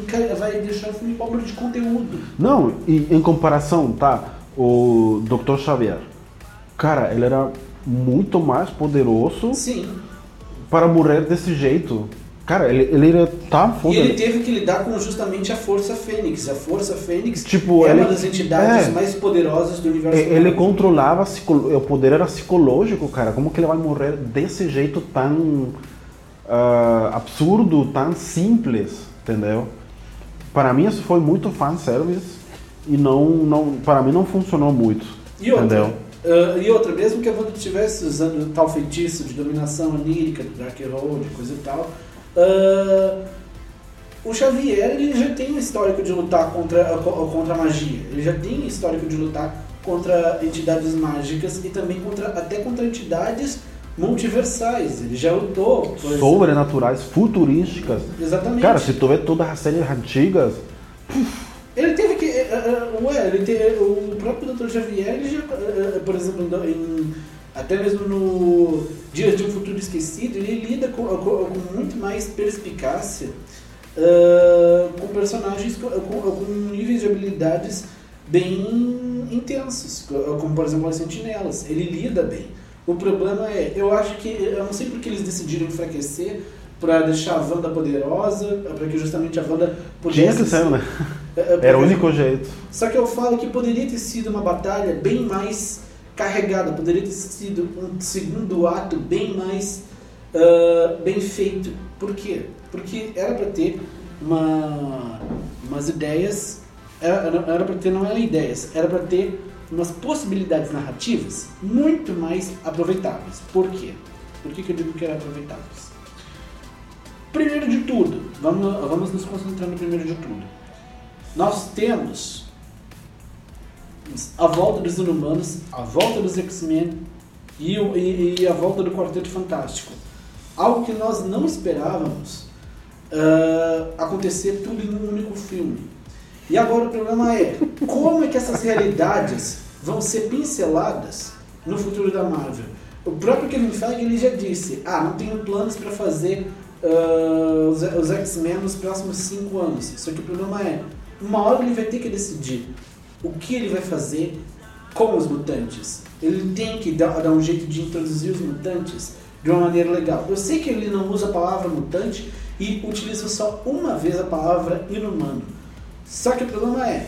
A: vai, vai deixar o filme pobre de conteúdo
B: Não, e em comparação, tá? O Dr. Xavier. Cara, ele era muito mais poderoso
A: sim
B: para morrer desse jeito. Cara, ele, ele tá
A: E
B: foda.
A: ele teve que lidar com justamente a Força Fênix. A Força Fênix
B: Tipo,
A: é
B: ele-
A: uma das entidades
B: é.
A: mais poderosas do universo.
B: E- Ele
A: Marvel.
B: controlava, o poder era psicológico, cara. Como que ele vai morrer desse jeito tão ah, absurdo, tão simples, entendeu? Para mim isso foi muito fanservice e não, não, para mim não funcionou muito,
A: E outra,
B: entendeu?
A: ah, e outra, mesmo que a Wanda estivesse usando tal feitiço de dominação onírica, do Darkhold, coisa e tal, ah, o Xavier ele já tem um histórico de lutar contra, contra a magia. Ele já tem um histórico de lutar contra entidades mágicas e também contra, até contra entidades multiversais. Ele já lutou.
B: Sobrenaturais, futurísticas.
A: Exatamente.
B: Cara, se tu vê todas as séries antigas,
A: Ele teve que. eh, eh, Ué, ele te- o próprio Dr. Xavier, ele já, eh, por exemplo, em- até mesmo no Dias de um Futuro Esquecido, ele lida com, com- com muito mais perspicácia eh, com personagens com, com- com níveis de habilidades bem intensos, co- como por exemplo as sentinelas. Ele lida bem. O problema é, eu acho que, eu não sei porque eles decidiram enfraquecer para deixar a Wanda poderosa, para que justamente a Wanda pudesse
B: tinha que ser, né?
A: é, é,
B: Era o único jeito.
A: Só que eu falo que poderia ter sido uma batalha bem mais carregada, poderia ter sido um segundo ato bem mais ah, bem feito. Por quê? Porque era para ter uma, umas ideias, era, era para ter, não eram ideias, era para ter umas possibilidades narrativas muito mais aproveitáveis. Por quê? Por que, que eu digo que eram aproveitáveis? Primeiro de tudo, vamos, vamos nos concentrar no primeiro de tudo. Nós temos a volta dos Inumanos, a volta dos X-Men e, e- e a volta do Quarteto Fantástico. Algo que nós não esperávamos ah, acontecer tudo em um único filme. E agora o problema é como é que essas realidades vão ser pinceladas no futuro da Marvel. O próprio Kevin Feige ele já disse, ah, não tenho planos para fazer ah, os, os X-Men nos próximos cinco anos. Só que o problema é, uma hora ele vai ter que decidir o que ele vai fazer com os mutantes. Ele tem que dar, dar um jeito de introduzir os mutantes de uma maneira legal. Eu sei que ele não usa a palavra mutante e utiliza só uma vez a palavra inumano. Só que o problema é,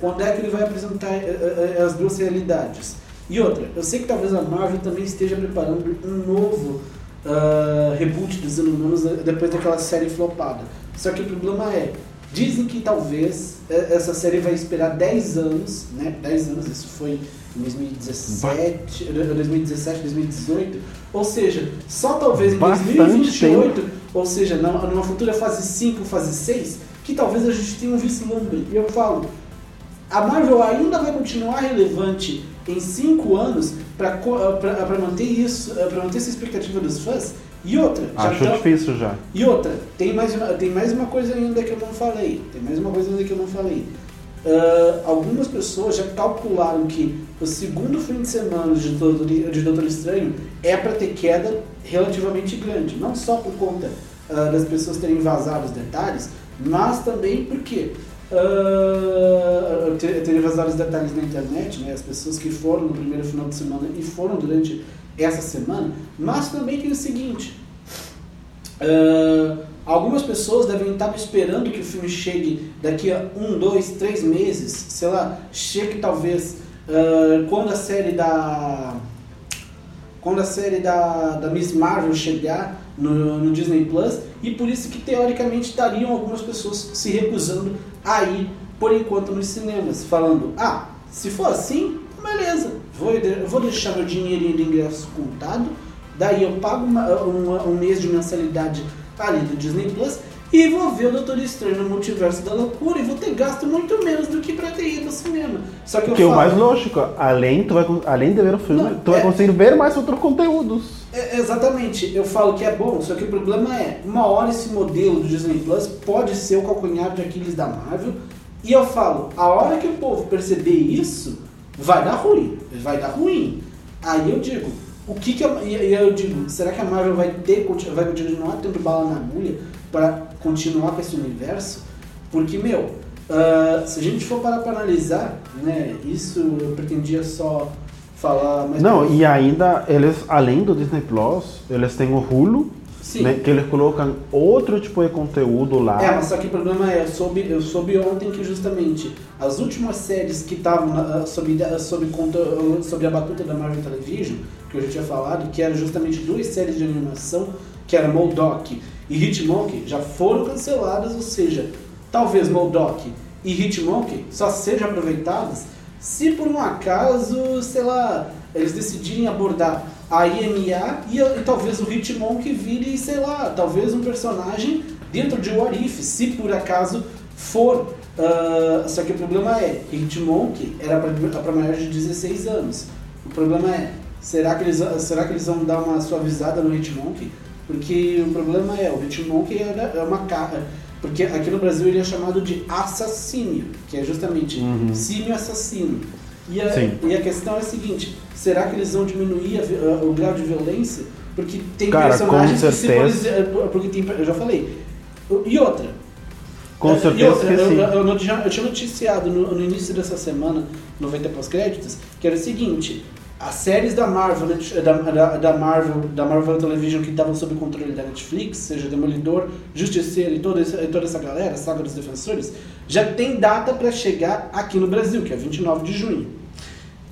A: quando é que ele vai apresentar eh, eh, as duas realidades? E outra, eu sei que talvez a Marvel também esteja preparando um novo ah, reboot dos Inumanos eh, depois daquela série flopada. Só que o problema é, dizem que talvez eh, essa série vai esperar 10 anos, né? 10 anos, isso foi em 2017, eh, 2017, 2018. Ou seja, só talvez em
B: Bastante
A: 2028, ou seja, numa futura fase 5, fase 6, que talvez a gente tenha um vislumbre. E eu falo, a Marvel ainda vai continuar relevante em 5 anos para manter isso, para manter essa expectativa dos fãs. E outra, já
B: Acho
A: tão-
B: difícil já.
A: e outra, tem mais, uma, tem mais uma coisa ainda que eu não falei. Tem mais uma coisa ainda que eu não falei. Ah, algumas pessoas já calcularam que o segundo fim de semana de Doutor, de Doutor Estranho é para ter queda relativamente grande. Não só por conta ah, das pessoas terem vazado os detalhes, mas também porque ah, ter- terem vazado os detalhes na internet, né, as pessoas que foram no primeiro final de semana e foram durante essa semana, mas também tem o seguinte. Ah, algumas pessoas devem estar esperando que o filme chegue daqui a um, dois, três meses, sei lá, chegue talvez ah, quando a série da quando a série da, da Miss Marvel chegar no, no Disney Plus e por isso que teoricamente estariam algumas pessoas se recusando a ir por enquanto nos cinemas, falando, ah, se for assim, beleza, vou, vou deixar meu dinheirinho de ingresso contado, daí eu pago uma- uma- um mês de mensalidade ali do Disney Plus e vou ver o Doutor Estranho no Multiverso da Loucura e vou ter gasto muito menos do que pra ter ido ao cinema. Só que eu
B: Que é o
A: falo,
B: mais lógico, além, tu vai, além de ver o filme,
A: Não,
B: tu vai
A: é-
B: conseguir ver mais outros conteúdos.
A: É, exatamente, eu falo que é bom, só que o problema é, uma hora esse modelo do Disney Plus pode ser o calcanhar de Aquiles da Marvel, e eu falo, a hora que o povo perceber isso, vai dar ruim, vai dar ruim. Aí eu digo, o que que a, e e eu digo, será que a Marvel vai ter vai continuar tendo bala na agulha para continuar com esse universo? Porque meu, ah, se a gente for parar para analisar, né, isso eu pretendia só falar mais
B: Não, e ainda, eles, além do Disney Plus, eles têm o Hulu. Né? Que eles colocam outro tipo de conteúdo lá.
A: É, mas só que o problema é, eu soube, eu soube ontem que justamente as últimas séries que estavam sob, sob, conta- sob a batuta da Marvel Television, que eu já tinha falado, que eram justamente duas séries de animação, que era Modok e Hitmonkey, já foram canceladas, ou seja, talvez Modok e Hitmonkey só sejam aproveitadas se por um acaso, sei lá, eles decidirem abordar a IMA e, e talvez o Hitmonkey vire, sei lá, talvez um personagem dentro de What If, se por acaso for. Ah, só que o problema é, Hitmonkey era para maiores de 16 anos. O problema é, será que, eles, será que eles vão dar uma suavizada no Hitmonkey? Porque o problema é, o Hitmonkey é é uma cara. Porque aqui no Brasil ele é chamado de assassínio, que é justamente
B: Uhum.
A: símio assassino. E a,
B: Sim.
A: e a questão é a seguinte: será que eles vão diminuir a a- o grau de violência? Porque tem
B: Cara,
A: personagens que
B: certeza.
A: polisi- porque tem, eu já falei. E outra,
B: Com
A: é, e
B: certeza
A: outra, eu, eu, eu eu tinha noticiado no, no início dessa semana, 90 pós-créditos, que era o seguinte: as séries da Marvel, né, da, da, da Marvel, da Marvel Television que estavam sob controle da Netflix, seja Demolidor, Justiceiro e toda, essa- toda essa galera, Saga dos Defensores, já tem data para chegar aqui no Brasil, que é 29 de junho.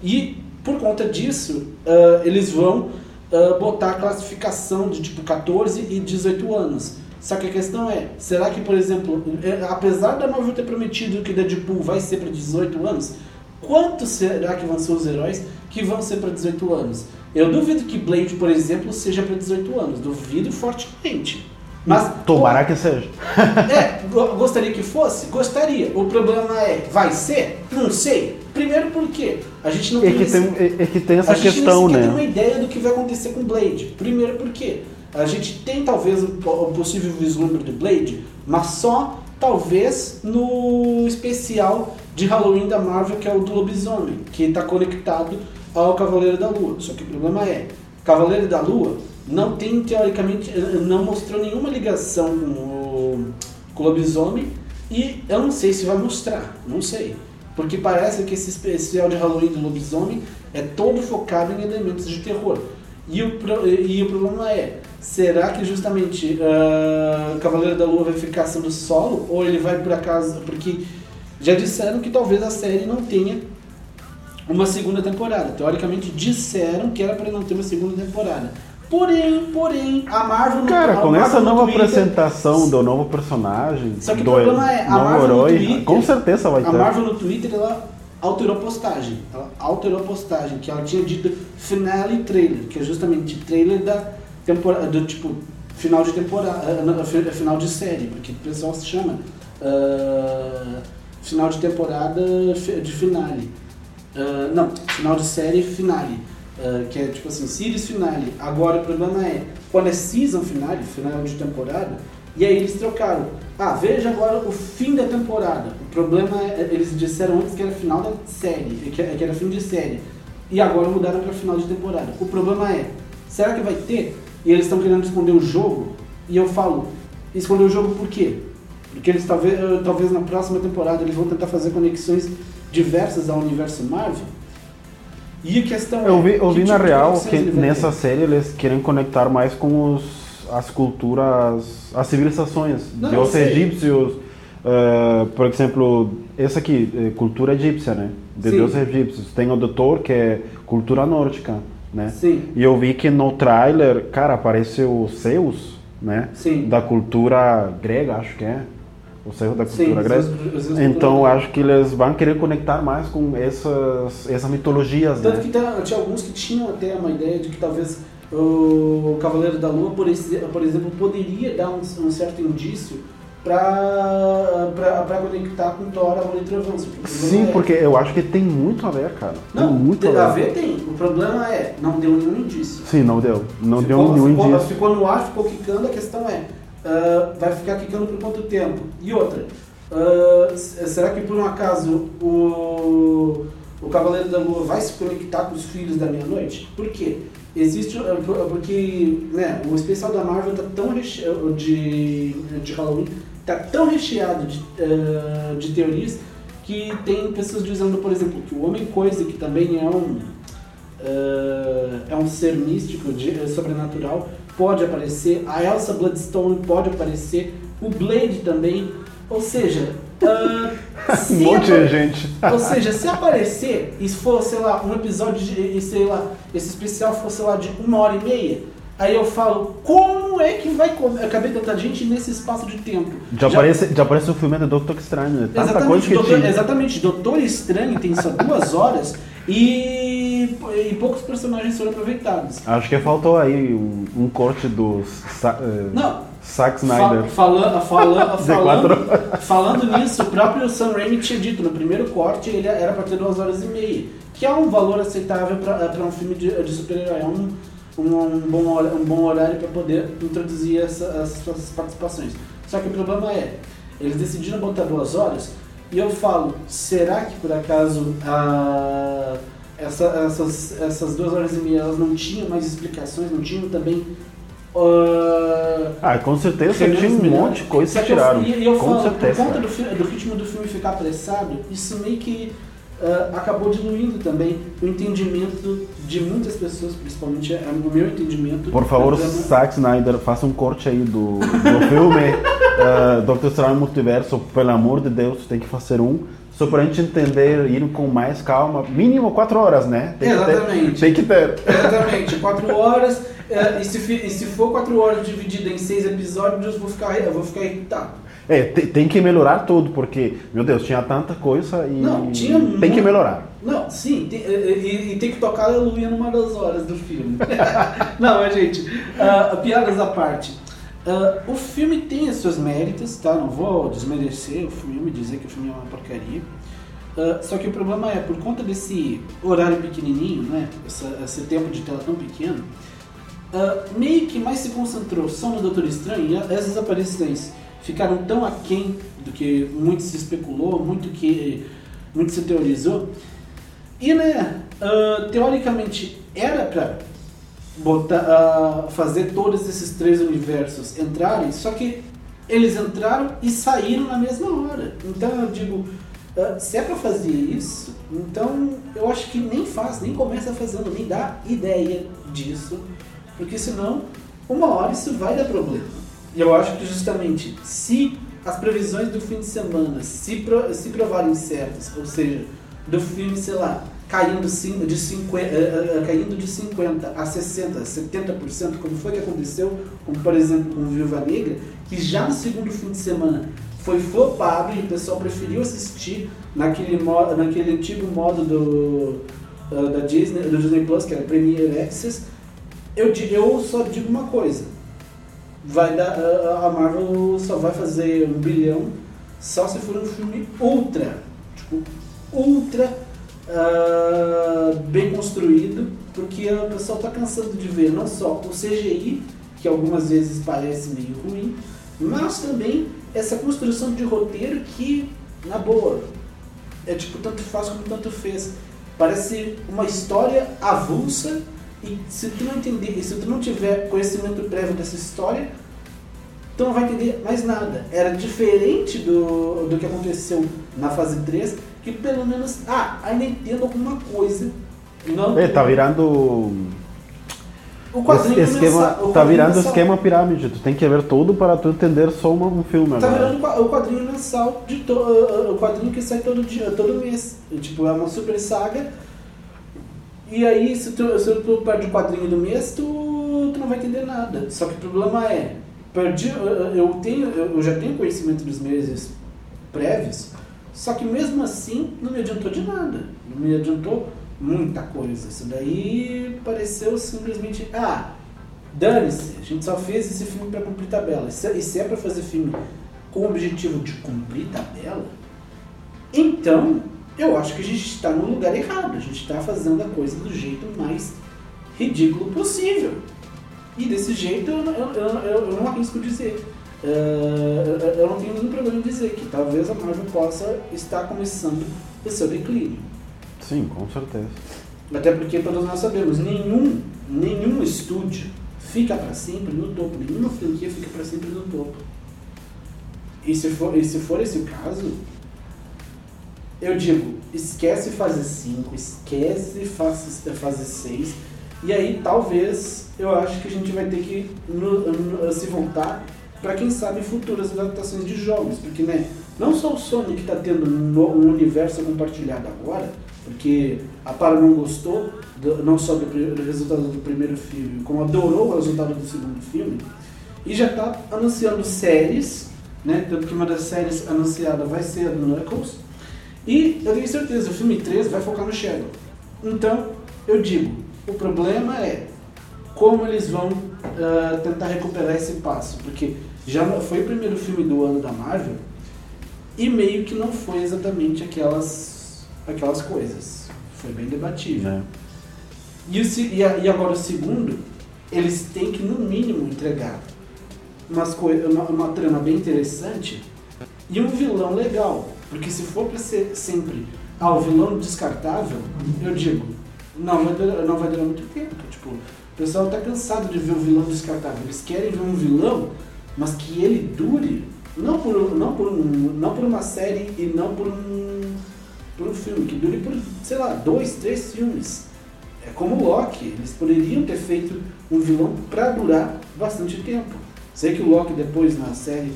A: E por conta disso, ah, eles vão ah, botar a classificação de tipo 14 e 18 anos. Só que a questão é, será que, por exemplo, eh, apesar da Marvel ter prometido que Deadpool vai ser para 18 anos, quantos será que vão ser os heróis que vão ser para 18 anos? Eu duvido que Blade, por exemplo, seja para 18 anos. Duvido fortemente. Mas
B: Tomara que seja.
A: é, go- gostaria que fosse? Gostaria. O problema é, vai ser? Não sei. Primeiro porque a gente não
B: É
A: tem,
B: que
A: esse-
B: tem, é, é que tem essa
A: a gente
B: questão,
A: nem sequer tem uma
B: né?
A: ideia do que vai acontecer com Blade. Primeiro porque a gente tem talvez o, o possível vislumbre do Blade, mas só talvez no especial de Halloween da Marvel, que é o do lobisomem, que está conectado ao Cavaleiro da Lua. Só que o problema é, Cavaleiro da Lua não tem, teoricamente, eh, não mostrou nenhuma ligação com o, lobisomem e eu não sei se vai mostrar, não sei. Porque parece que esse especial de Halloween do lobisomem é todo focado em elementos de terror. E o, e o problema é, será que justamente ah, Cavaleiro da Lua vai ficar sendo solo? Ou ele vai por acaso. Porque já disseram que talvez a série não tenha uma segunda temporada. Teoricamente disseram que era para não ter uma segunda temporada. Porém, porém, a Marvel
B: Cara,
A: a
B: com essa
A: no
B: nova
A: Twitter-
B: apresentação do novo personagem,
A: Só que o problema é, a
B: novo
A: Marvel
B: herói,
A: Twitter-
B: com certeza vai
A: A
B: ter.
A: Marvel no Twitter ela alterou a postagem. Ela alterou a postagem, que ela tinha dito finale trailer, que é justamente trailer da temporada, do tipo final de temporada, fi- final de série, porque o pessoal se chama ah, final de temporada de finale. Ah, não, final de série finale. Ah, que é tipo assim, series finale. Agora o problema é, quando é season finale, final de temporada, e aí eles trocaram. Ah, veja agora o fim da temporada. O problema é, eles disseram antes que era final da série, que que era fim de série. E agora mudaram para final de temporada. O problema é, será que vai ter? E eles estão querendo esconder o jogo. E eu falo, esconder o jogo por quê? Porque eles talvez, eh, talvez na próxima temporada eles vão tentar fazer conexões diversas ao universo Marvel. E a questão
B: Eu
A: é,
B: vi, eu
A: que
B: vi na
A: tipo
B: real que nessa série eles querem conectar mais com os, as culturas, as civilizações,
A: Não,
B: de
A: eu
B: os egípcios, eh, por exemplo, essa aqui, eh, cultura egípcia, né? De
A: Sim.
B: deuses egípcios. Tem o doutor, que é cultura nórdica, né?
A: Sim.
B: E eu vi que no trailer, cara, apareceu Zeus, né?
A: Sim.
B: Da cultura grega, acho que é. O Zeus da
A: Sim,
B: cultura grega.
A: Zeus- Zeus
B: Então acho que eles vão querer conectar mais com essas, essas mitologias,
A: Tanto
B: né?
A: que tem- tinha alguns que tinham até uma ideia de que talvez o Cavaleiro da Lua, por, esse- por exemplo, poderia dar um, um certo indício para conectar com Thor, Amor e Trovão.
B: Sim,
A: é-
B: porque eu acho que tem muito a ver, cara. Tem
A: Não,
B: muito
A: tem-
B: a
A: a
B: ver.
A: ver tem. O problema é, não deu nenhum indício.
B: Sim, não deu. Não
A: ficou,
B: deu nenhum
A: ficou,
B: indício.
A: ficou no ar, ficou quicando, a questão é, ah, vai ficar quicando por quanto tempo? E outra, s- será que por um acaso o, o Cavaleiro da Lua vai se conectar com os filhos da meia-noite? Por quê? Existe, ah, por- porque né, o especial da Marvel tá tão recheado de, de Halloween, tá tão recheado de, de teorias que tem pessoas dizendo, por exemplo, que o Homem-Coisa, que também é um, é um ser místico, de- sobrenatural, pode aparecer, a Elsa Bloodstone pode aparecer, o Blade também. Ou seja, ah,
B: Um monte de gente.
A: ou seja, se aparecer e for, sei lá, um episódio de, e, sei lá, esse especial for, sei lá, de uma hora e meia, aí eu falo, como é que vai com- caber tanta gente nesse espaço de tempo?
B: Já, aparece, já aparece o filme do Doutor Estranho. é Tanta coisa
A: Exatamente,
B: que
A: doutor,
B: tinha.
A: exatamente, Doutor Estranho tem só duas horas e, e poucos personagens foram aproveitados.
B: Acho que faltou aí um, um corte do Sa eh,
A: Não,
B: Zack Snyder.
A: fala- fala-
B: De
A: falando, falando nisso, o próprio Sam Raimi tinha dito no primeiro corte ele era para ter duas horas e meia, que é um valor aceitável para um filme de, de super-herói, é um, um, um bom, um bom horário para poder introduzir essa, essas participações. Só que o problema é, eles decidiram botar duas horas e eu falo, será que por acaso a, essa, essas, essas duas horas e meia elas não tinham mais explicações, não tinham também ah,
B: Ah, com certeza tinha um monte de coisa que
A: eu-
B: tiraram.
A: E eu,
B: com
A: falo,
B: certeza.
A: por conta do, do ritmo do filme ficar apressado, isso meio que ah, acabou diluindo também o entendimento de muitas pessoas, principalmente é, o meu entendimento.
B: Por favor,
A: da trama.
B: Zack Snyder, faça um corte aí do, do filme uh, Doctor Strange Multiverso. Pelo amor de Deus, tem que fazer um. Só pra gente entender, ir com mais calma. Mínimo quatro horas, né? Tem Que ter,
A: Exatamente.
B: tem que ter.
A: Exatamente, quatro horas, eh, e, se, e se for quatro horas dividido em seis episódios, eu vou ficar, eu vou ficar irritado.
B: É, te- tem que melhorar tudo, porque, meu Deus, tinha tanta coisa e
A: Não, tinha
B: tem
A: muito.
B: que melhorar.
A: Não, sim, tem- e, e- e tem que tocar aleluia numa das horas do filme. não, mas gente, ah, piadas à parte. Ah, o filme tem os seus méritos, tá? Não vou desmerecer o filme, dizer que o filme é uma porcaria. Ah, só que o problema é, por conta desse horário pequenininho, né? Essa- esse tempo de tela tão pequeno, ah, meio que mais se concentrou só no Doutor Estranho e essas aparições ficaram tão aquém do que muito se especulou, muito que muito se teorizou. E né, ah, teoricamente era pra botar, ah, fazer todos esses três universos entrarem, só que eles entraram e saíram na mesma hora. Então eu digo, ah, se é pra fazer isso, então eu acho que nem faz, nem começa fazendo, nem dá ideia disso, porque senão uma hora isso vai dar problema. Eu acho que justamente se as previsões do fim de semana se, pro- se provarem certas, ou seja, do filme, sei lá, caindo de 50, eh, eh, caindo de 50 a 60, 70%, como foi que aconteceu, como por exemplo com Viúva Negra, que já no segundo fim de semana foi flopado e o pessoal preferiu assistir naquele, mo- naquele antigo modo do, da Disney, do Disney Plus, que era Premier Access, eu, eu só digo uma coisa. Vai dar, a Marvel só vai fazer um bilhão só se for um filme ultra, tipo, ultra ah, bem construído, porque o pessoal tá cansando de ver não só o CGI, que algumas vezes parece meio ruim, mas também essa construção de roteiro que, na boa, é tipo tanto faz como tanto fez. Parece uma história avulsa e se tu não entender, e se tu não tiver conhecimento prévio dessa história, tu não vai entender mais nada. Era diferente do, do que aconteceu na fase 3, que pelo menos, ah, ainda entendo alguma coisa. Não,
B: É, tá virando.
A: o quadrinho
B: esse esquema,
A: o
B: tá
A: quadrinho
B: virando
A: mensal.
B: esquema pirâmide. Tu tem que ver tudo para tu entender só uma- um filme
A: Tá
B: agora.
A: virando o quadrinho mensal de to, o quadrinho que sai todo dia, todo mês. E, Tipo, é uma super saga. E aí, se tu, se tu perde o quadrinho do mês, tu, tu não vai entender nada. Só que o problema é, perdi, eu, tenho, eu já tenho conhecimento dos meses prévios, só que mesmo assim não me adiantou de nada. Não me adiantou muita coisa. Isso daí pareceu simplesmente, ah, Dane-se, a gente só fez esse filme para cumprir tabela. E se, e se é para fazer filme com o objetivo de cumprir tabela, então eu acho que a gente está no lugar errado. A gente está fazendo a coisa do jeito mais ridículo possível. E desse jeito eu, não- eu, eu, eu, não arrisco dizer. Eu, eu não tenho nenhum problema em dizer que talvez a Marvel possa estar começando o seu declínio.
B: Sim, com certeza.
A: Até porque todos nós sabemos, nenhum, nenhum estúdio fica para sempre no topo, nenhuma franquia fica para sempre no topo. E se for, e se for esse o caso, eu digo, esquece fase 5, esquece fase 6 E aí talvez eu acho que a gente vai ter que no- no- se voltar para quem sabe futuras adaptações de jogos, porque né, não só o Sony que está tendo um, universo compartilhado agora, porque a Paramount gostou do- não só do, do resultado do primeiro filme, como adorou o resultado do segundo filme, e já está anunciando séries, né, tanto que uma das séries anunciada vai ser a do Knuckles, e eu tenho certeza, o filme 3 vai focar no Shadow. Então, eu digo, o problema é como eles vão ah, tentar recuperar esse passo, porque já foi o primeiro filme do ano da Marvel e meio que não foi exatamente aquelas aquelas coisas. Foi bem debatível.
B: Né?
A: E, o e a- e agora o segundo, eles têm que no mínimo entregar umas uma, uma trama bem interessante e um vilão legal. Porque se for pra ser sempre ah, o vilão descartável, eu digo, não vai durar, não vai durar muito tempo. Tipo, o pessoal tá cansado de ver o vilão descartável. Eles querem ver um vilão, mas que ele dure, não por, não por, não por uma série e não por um, por um filme, que dure por, sei lá, dois, três filmes. É como o Loki, eles poderiam ter feito um vilão pra durar bastante tempo. Sei que o Loki depois na série,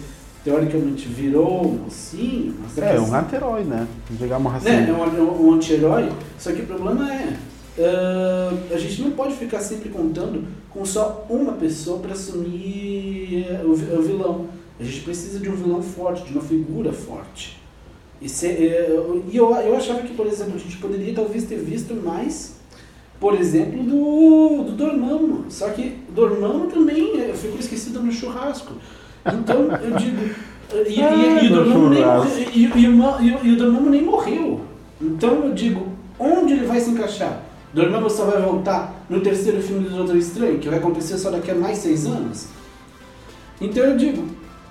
A: teoricamente, virou um mocinho, mas
B: É, um anti-herói, né? Digamos assim.
A: né, é um, é um anti-herói, só que o problema é, ah, a gente não pode ficar sempre contando com só uma pessoa para assumir eh, o, o vilão. A gente precisa de um vilão forte, de uma figura forte. E, se, eh, e eu, eu achava que, por exemplo, a gente poderia talvez ter visto mais, por exemplo, do, do Dormammu. Só que Dormammu também eh, ficou esquecido no churrasco. Então, eu digo... E,
B: Ah,
A: e, e, o nem, e, o Ma- o- o Dormammu nem morreu. Então, eu digo, onde ele vai se encaixar? Dormammu só vai voltar no terceiro filme do Doutor Estranho, que vai acontecer só daqui a mais seis anos? Então eu digo,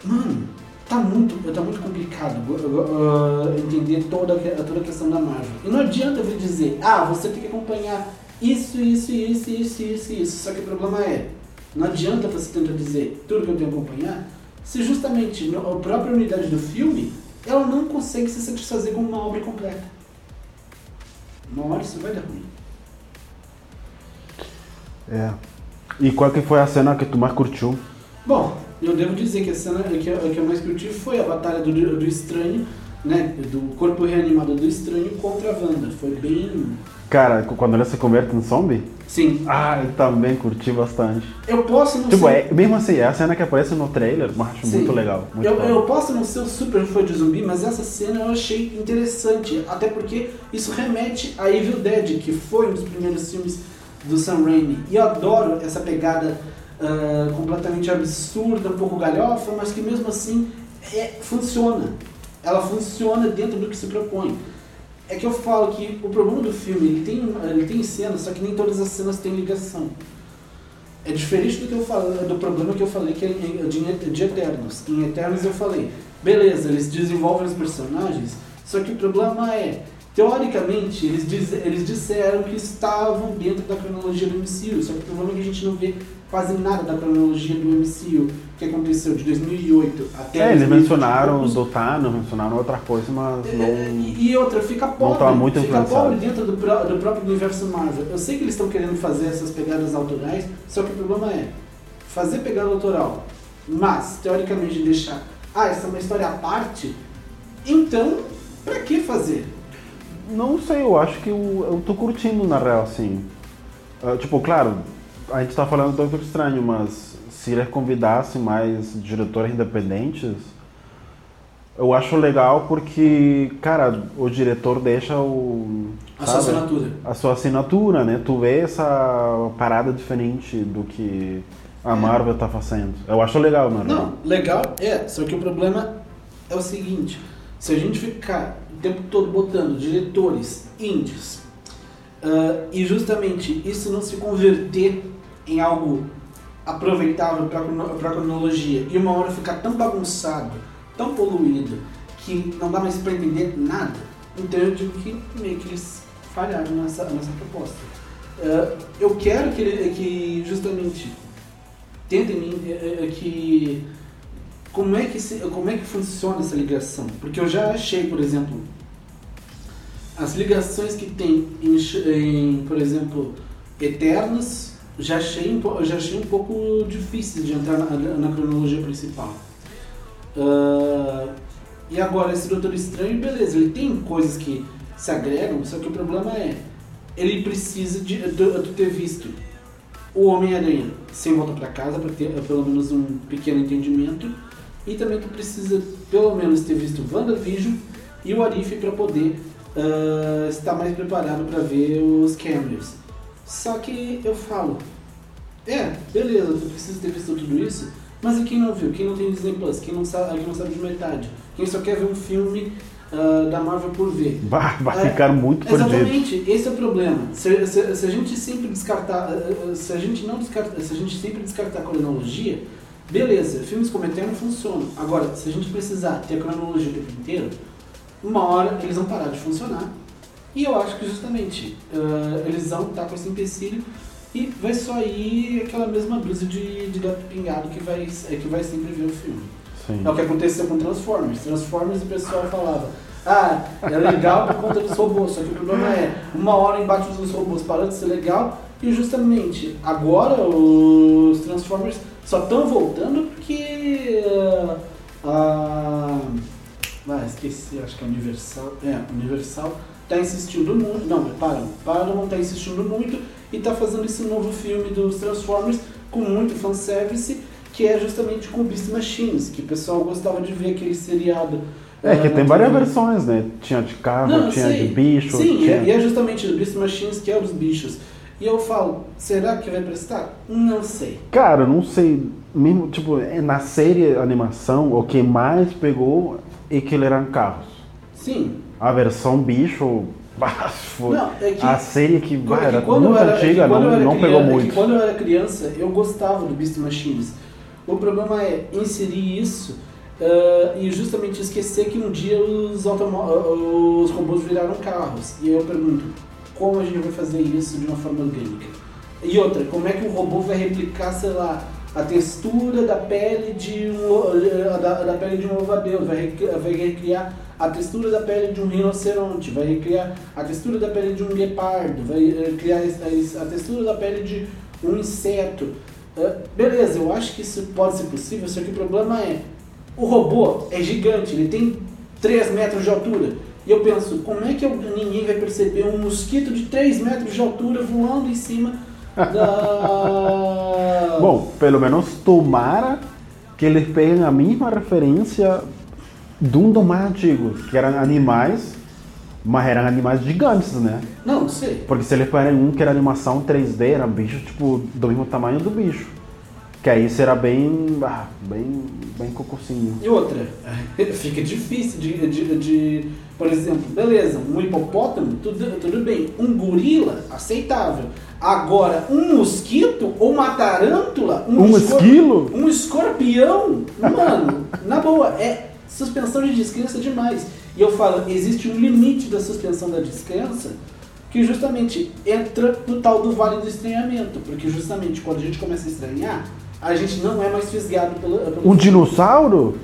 A: mano, tá muito, tá muito complicado uh, entender toda, toda a questão da Marvel. E não adianta eu vir dizer, ah, você tem que acompanhar isso, isso, isso, isso, isso, isso. Só que o problema é, não adianta você tentar dizer tudo que eu tenho que acompanhar, se justamente a própria unidade do filme, ela não consegue se satisfazer com uma obra completa. Uma hora isso vai dar ruim.
B: É. E qual que foi a cena que tu mais curtiu?
A: Bom, eu devo dizer que a cena que eu, que eu mais curti foi a batalha do, do estranho, né? Do corpo reanimado do estranho contra a Wanda. Foi bem.
B: Cara, quando ela se converte em zombie?
A: Sim.
B: Ah, eu também curti bastante.
A: Eu posso não
B: Tipo,
A: ser.
B: é, mesmo assim, é a cena que aparece no trailer, mas acho
A: Sim.
B: muito legal. Muito
A: eu, eu posso não ser o super fã de zumbi, mas essa cena eu achei interessante. Até porque isso remete a Evil Dead, que foi um dos primeiros filmes do Sam Raimi. E eu adoro essa pegada ah, completamente absurda, um pouco galhofa, mas que mesmo assim é, funciona. Ela funciona dentro do que se propõe. É que eu falo que o problema do filme, ele tem, ele tem cenas, só que nem todas as cenas têm ligação. É diferente do que eu falei, do problema que eu falei que é em- de, de Eternos. Em Eternos eu falei, beleza, eles desenvolvem os personagens, só que o problema é, teoricamente, eles, diz, eles disseram que estavam dentro da cronologia do MCU, só que o problema é que a gente não vê quase nada da cronologia do MCU, que aconteceu de 2008 até
B: É, eles
A: 2020
B: mencionaram
A: poucos.
B: do Thanos, mencionaram outra coisa, mas
A: É,
B: não.
A: E, e outra, fica pobre.
B: tá muito
A: fica pobre dentro do, do próprio universo Marvel. Eu sei que eles estão querendo fazer essas pegadas autorais, só que o problema é fazer pegada autoral, mas teoricamente deixar, ah, essa é uma história à parte, então, pra que fazer?
B: Não sei, eu acho que eu, eu tô curtindo na real, assim. Ah, tipo, claro, a gente tá falando do Doutor Estranho, mas se eles convidassem mais diretores independentes, eu acho legal porque, cara, o diretor deixa o.
A: A sua
B: sabe?
A: assinatura.
B: A sua assinatura, né? Tu vê essa parada diferente do que a Marvel tá fazendo. Eu acho legal, real.
A: Não, legal é, só que o problema é o seguinte, se a gente ficar o tempo todo botando diretores indies ah, e justamente isso não se converter em algo aproveitável para a cronologia e uma hora ficar tão bagunçado, tão poluído, que não dá mais para entender nada, então eu digo que meio que eles falharam nessa, nessa proposta. Ah, eu quero que, que justamente tentem me- eh, eh, que como é que se- como é que funciona essa ligação porque eu já achei por exemplo as ligações que tem em, em, por exemplo Eternos já achei já achei um pouco difícil de entrar na, na cronologia principal. Ah, e agora, esse Doutor Estranho, beleza, ele tem coisas que se agregam, só que o problema é, ele precisa de, de, de ter visto o Homem-Aranha sem volta pra casa, para ter pelo menos um pequeno entendimento, e também tu precisa pelo menos ter visto WandaVision e o Arif para poder ah, estar mais preparado para ver os cameos. Só que eu falo, é, beleza, tu precisa ter visto tudo isso, mas e quem não viu? Quem não tem Disney Plus? Quem não sabe, quem não sabe de metade? Quem só quer ver um filme ah, da Marvel por ver?
B: Vai, vai
A: É,
B: ficar muito perdido.
A: Exatamente, esse é o problema. Se, se- se a gente sempre descartar, eh, eh, se a gente não descartar, se a gente sempre descartar a cronologia, beleza, filmes como Eterno funcionam. Agora, se a gente precisar ter a cronologia o tempo inteiro, uma hora eles vão parar de funcionar. E eu acho que justamente eh, eles vão estar com esse empecilho e vai só ir aquela mesma blusa de, de gato pingado que vai, eh, que vai sempre ver o filme.
B: Sim.
A: É o que aconteceu com Transformers. Transformers o pessoal falava, ah, é legal por conta dos robôs, só que o problema é, uma hora embaixo dos robôs parou de ser legal e justamente agora os Transformers só estão voltando porque ah, a. Ah, esqueci, acho que é Universal. É, Universal tá insistindo muito. Não, Paramount. Paramount tá insistindo muito e tá fazendo esse novo filme dos Transformers com muito fanservice, que é justamente com Beast Machines, que o pessoal gostava de ver aquele seriado.
B: É que
A: ah,
B: tem várias versões, né? Tinha de carro,
A: Não,
B: tinha
A: sei.
B: de bicho,
A: Sim,
B: tinha...
A: e é justamente o Beast Machines que é os bichos. E eu falo, será que vai prestar? Não sei.
B: Cara, não sei, mesmo, tipo, é, na série animação, o que mais pegou é que ele eram carros.
A: Sim.
B: A versão bicho,
A: Não, é que-
B: a série que,
A: É
B: era
A: que quando
B: muito
A: era- é
B: antiga,
A: eu
B: não,
A: era
B: não
A: criança-
B: pegou
A: é
B: muito.
A: quando eu era criança, eu gostava do Beast Machines. O problema é inserir isso ah, e justamente esquecer que um dia os, automo- os robôs viraram carros. E eu pergunto, como a gente vai fazer isso de uma forma orgânica? E outra, como é que o robô vai replicar, sei lá, a textura da pele de um, da, da pele de um louva-a-Deus, vai, vai recriar a textura da pele de um rinoceronte, vai recriar a textura da pele de um guepardo, vai eh, criar a, textura da pele de um inseto. Eh, beleza, eu acho que isso pode ser possível, só que o problema é, o robô é gigante, ele tem 3 metros de altura. E eu penso, como é que ninguém vai perceber um mosquito de 3 metros de altura voando em cima
B: Bom, pelo menos tomara que eles peguem a mesma referência de um dos mais antigos, que eram animais, mas eram animais gigantes, né?
A: Não, não sei.
B: Porque se eles pegarem um que era animação 3D, era bicho tipo do mesmo tamanho do bicho. Que aí será bem. ah, bem. bem cococinho.
A: E outra, fica difícil de, de, de- Por exemplo, beleza, um hipopótamo, tudo, tudo bem. Um gorila, aceitável. Agora, um mosquito ou uma tarântula.
B: Um
A: escor-
B: esquilo?
A: Um escorpião. Mano, na boa, é suspensão de descrença demais. E eu falo, existe um limite da suspensão da descrença que justamente entra no tal do vale do estranhamento. Porque justamente quando a gente começa a estranhar, a gente não é mais fisgado pelo. pelo
B: Um dinossauro?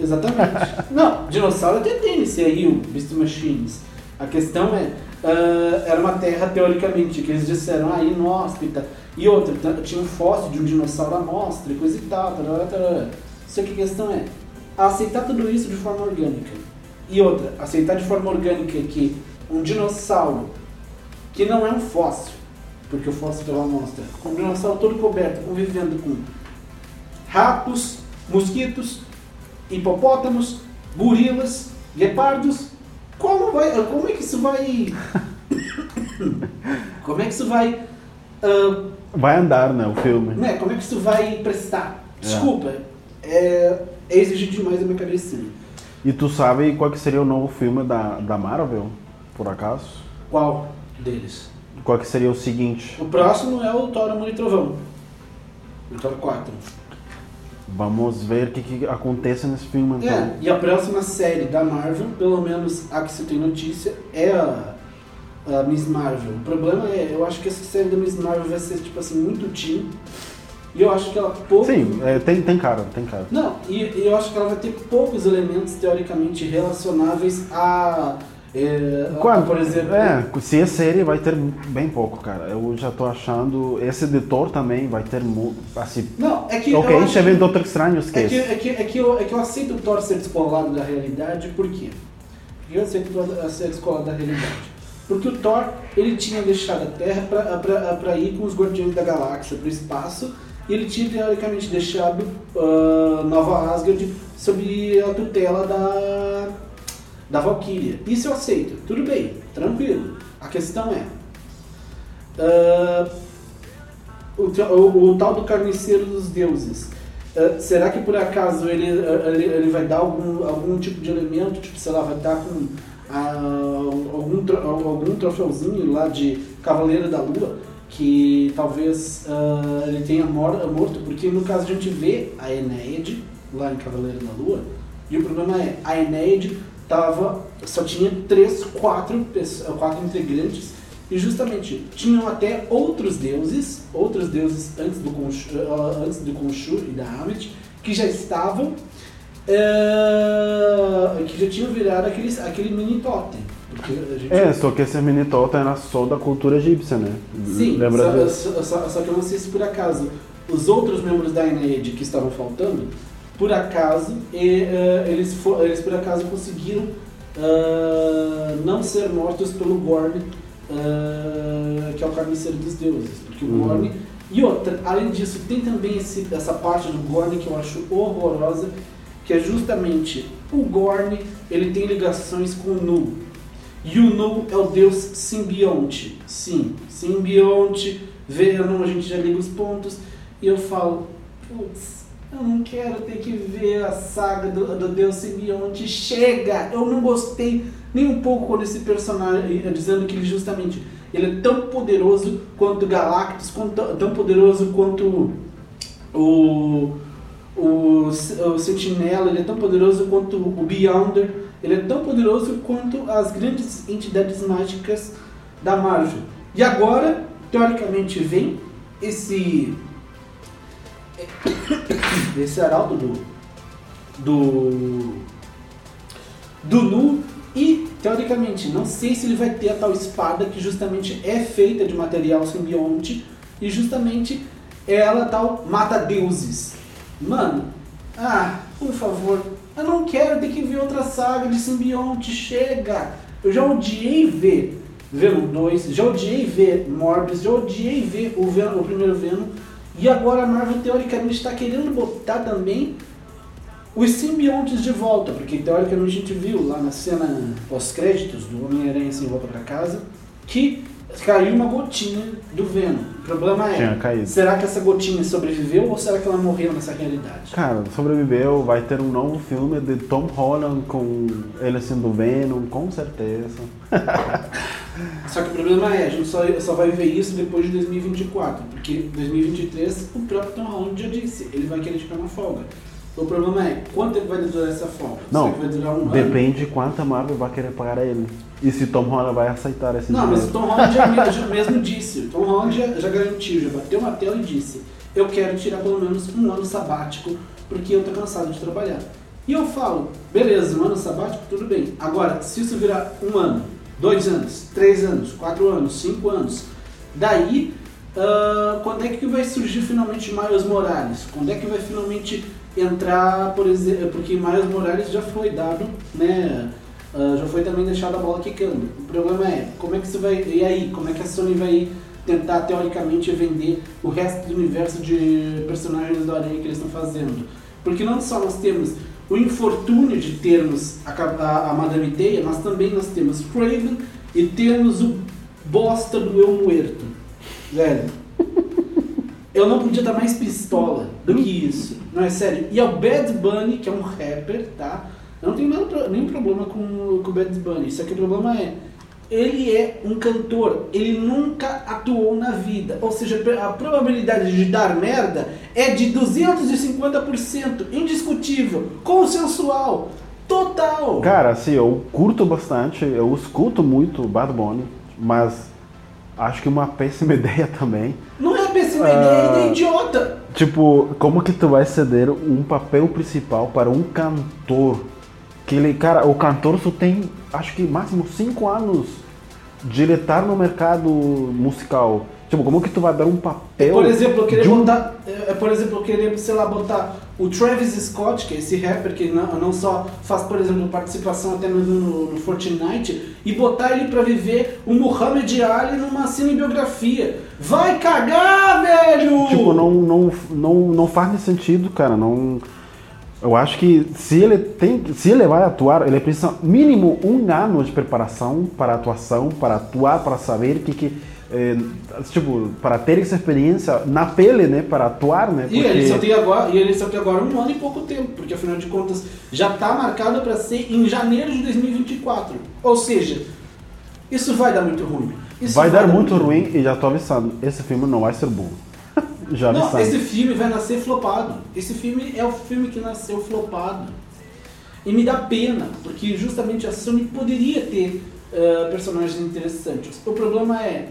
A: Exatamente. Não, dinossauro até tem nesse aí, o Beast Machines. A questão é, ah, era uma terra teoricamente, que eles disseram, ah, inóspita. E outra, tinha um fóssil de um dinossauro à mostra e coisa e tal. Só que a questão é, aceitar tudo isso de forma orgânica. E outra, aceitar de forma orgânica que um dinossauro, que não é um fóssil, porque o fóssil pela amostra, um dinossauro todo coberto, convivendo com ratos, mosquitos, hipopótamos, gorilas, guepardos. Como vai, como é que isso vai, como é que isso vai, ah,
B: Vai andar, né? O filme.
A: né? Como é que isso vai prestar? Desculpa, é, é exigir demais da minha cabecinha.
B: E tu sabe qual que seria o novo filme da, da Marvel, por acaso?
A: Qual deles?
B: Qual que seria o seguinte?
A: O próximo é o Thor Amor e Trovão. O Thor 4.
B: Vamos ver o que, que acontece nesse filme então.
A: É, e a próxima série da Marvel, pelo menos a que se tem notícia, é a, a Miss Marvel. O problema é, eu acho que essa série da Miss Marvel vai ser, tipo assim, muito teen. E eu acho que ela pouco...
B: Sim, é, tem, tem cara, tem cara.
A: Não, e, e eu acho que ela vai ter poucos elementos teoricamente relacionáveis a É,
B: Quando,
A: por exemplo,
B: É, se é série vai ter bem pouco, cara. Eu já tô achando. Esse editor também vai ter mu- assim.
A: Não, é que
B: ok, já vem
A: que-
B: Doutor Estranho,
A: É que,
B: esquece.
A: é, que, é, que eu, é que eu aceito o Thor ser descolado da realidade, por quê? Eu aceito o Thor ser descolado da realidade. Porque o Thor, ele tinha deixado a Terra pra ir com os Guardiões da Galáxia pro espaço, e ele tinha, teoricamente, deixado ah, Nova Asgard sob a tutela da, da Valkyria. Isso eu aceito, tudo bem, tranquilo. A questão é... ah, o, o- o tal do carniceiro dos deuses. eh, será que por acaso ele, eh, ele, ele vai dar algum, algum tipo de elemento, tipo, sei lá, vai estar com ah, algum, tro- algum troféuzinho lá de Cavaleiro da Lua, que talvez ah, ele tenha mor- morto, porque no caso a gente vê a Enéade lá em Cavaleiro da Lua, e o problema é, a Enéade tava, só tinha três, quatro, quatro integrantes, e justamente tinham até outros deuses, outros deuses antes do Khonshu, ah, antes do Khonshu e da Ammit, que já estavam, eh, que já tinham virado aquele, aquele mini totem. Gente
B: É, só que esse mini totem era só da cultura egípcia, né?
A: Sim,
B: Lembra
A: só, só, só- só que eu não sei se por acaso os outros membros da Eneid que estavam faltando, por acaso, e, eh, eles, fo- eles por acaso conseguiram ah, não ser mortos pelo Gorn, ah, que é o carniceiro dos deuses. Porque o
B: Uhum.
A: Gorn. E outra, além disso, tem também esse- essa parte do Gorn que eu acho horrorosa, que é justamente o Gorn, ele tem ligações com o Nu. E o Nu é o deus simbionte. Sim, simbionte, Venom, a gente já liga os pontos. E eu falo, putz, eu não quero ter que ver a saga do, do deus simbionte. Chega! Eu não gostei nem um pouco quando esse personagem, eh, dizendo que ele justamente, ele é tão poderoso quanto Galactus, quanto, tão poderoso quanto o... O, o Sentinela, ele é tão poderoso quanto o Beyonder, ele é tão poderoso quanto as grandes entidades mágicas da Marvel. E agora, teoricamente, vem esse esse arauto do do do Nu e teoricamente não sei se ele vai ter a tal espada que justamente é feita de material simbionte e justamente ela tal mata deuses. Mano, ah, por favor, eu não quero ter que ver outra saga de simbionte, chega! Eu já odiei ver Venom 2, já odiei ver Morbius, já odiei ver o, Venom, o primeiro Venom, e agora a Marvel teoricamente está querendo botar também os simbiontes de volta, porque teoricamente a gente viu lá na cena pós-créditos do Homem-Aranha sem volta para casa que caiu uma gotinha do Venom. O problema é,
B: Tinha caído.
A: será que essa gotinha sobreviveu ou será que ela morreu nessa realidade?
B: Cara, sobreviveu, vai ter um novo filme de Tom Holland com ele sendo Venom, com certeza.
A: Só que o problema é, a gente só, só vai ver isso depois de 2024, porque 2023 o próprio Tom Holland já disse, ele vai querer ficar uma folga. O problema é, quanto tempo vai durar essa folga?
B: Não,
A: Será que vai durar um ano?
B: depende de quanto a Marvel vai querer pagar a ele. E se Tom Holland vai aceitar esse
A: Não, mas o
B: dinheiro.
A: Tom Holland já, já mesmo disse, o Tom Holland já, já garantiu, já bateu uma tela e disse, eu quero tirar pelo menos um ano sabático, porque eu tô cansado de trabalhar. E eu falo, beleza, um ano sabático, tudo bem. Agora, se isso virar um ano, dois anos, três anos, quatro anos, cinco anos, daí, ah, quando é que vai surgir finalmente Miles Morales? Quando é que vai finalmente entrar, por exemplo, porque Miles Morales já foi dado, né? Ah, já foi também deixado a bola quicando. O problema é, como é que você vai. E aí, como é que a Sony vai tentar teoricamente vender o resto do universo de personagens do Aranha que eles estão fazendo? Porque não só nós temos o infortúnio de termos a, a, a Madame Teia, mas também nós temos Craven e temos o bosta do El Muerto. Velho. Eu não podia estar mais pistola do que isso. Não é sério. E é o Bad Bunny, que é um rapper, tá? Eu não tenho nada, nenhum problema com, com o Bad Bunny. Só que o problema é. Ele é um cantor, ele nunca atuou na vida. Ou seja, a probabilidade de dar merda é de 250%, indiscutível, consensual, total.
B: Cara, assim, eu curto bastante, eu escuto muito Bad Bunny, mas acho que uma péssima ideia também.
A: Não é péssima
B: Ah.
A: ideia, é ideia idiota.
B: Tipo, como que tu vai ceder um papel principal para um cantor Que ele, cara, o cantor só tem, acho que máximo 5 anos de ele estar no mercado musical. Tipo, como que tu vai dar um papel?
A: Por exemplo, eu queria
B: um-
A: botar, é, por exemplo, eu queria, sei lá, botar o Travis Scott, que é esse rapper que não, não só faz, por exemplo, participação até no, no, no Fortnite, e botar ele pra viver o Muhammad Ali numa cinebiografia. Vai cagar, velho!
B: Tipo, não, não, não, não faz sentido, cara. Não. Eu acho que se ele tem, se ele vai atuar, ele precisa mínimo um ano de preparação para atuação, para atuar, para saber que que eh, tipo, para ter essa experiência na pele, né, para atuar, né?
A: E ele, só tem agora, e ele só tem agora um ano e pouco tempo, porque afinal de contas já está marcado para ser em janeiro de 2024. Ou seja, isso vai dar muito ruim. Isso
B: vai dar muito ruim e já tô avisando, esse filme não vai ser bom. Já
A: Não,
B: avisando.
A: esse filme vai nascer flopado. Esse filme é o filme que nasceu flopado. E me dá pena, porque justamente a Sony poderia ter eh, personagens interessantes. O problema é,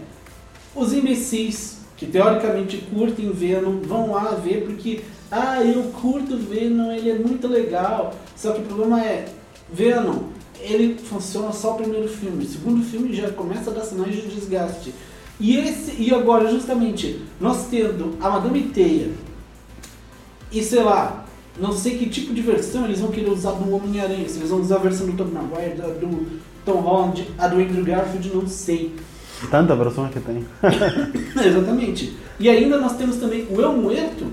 A: os imbecis que teoricamente curtem Venom vão lá ver porque, ah, eu curto Venom, ele é muito legal. Só que o problema é, Venom, ele funciona só o primeiro filme. O segundo filme já começa a dar sinais de desgaste. E, esse, e agora, justamente, nós tendo a Madame Teia e sei lá, não sei que tipo de versão eles vão querer usar do Homem-Aranha. Se eles vão usar a versão do Tom Maguire, da- do Tom Holland, a do Andrew Garfield, não sei.
B: Tanta versão que tem.
A: Exatamente. E ainda nós temos também o El Muerto.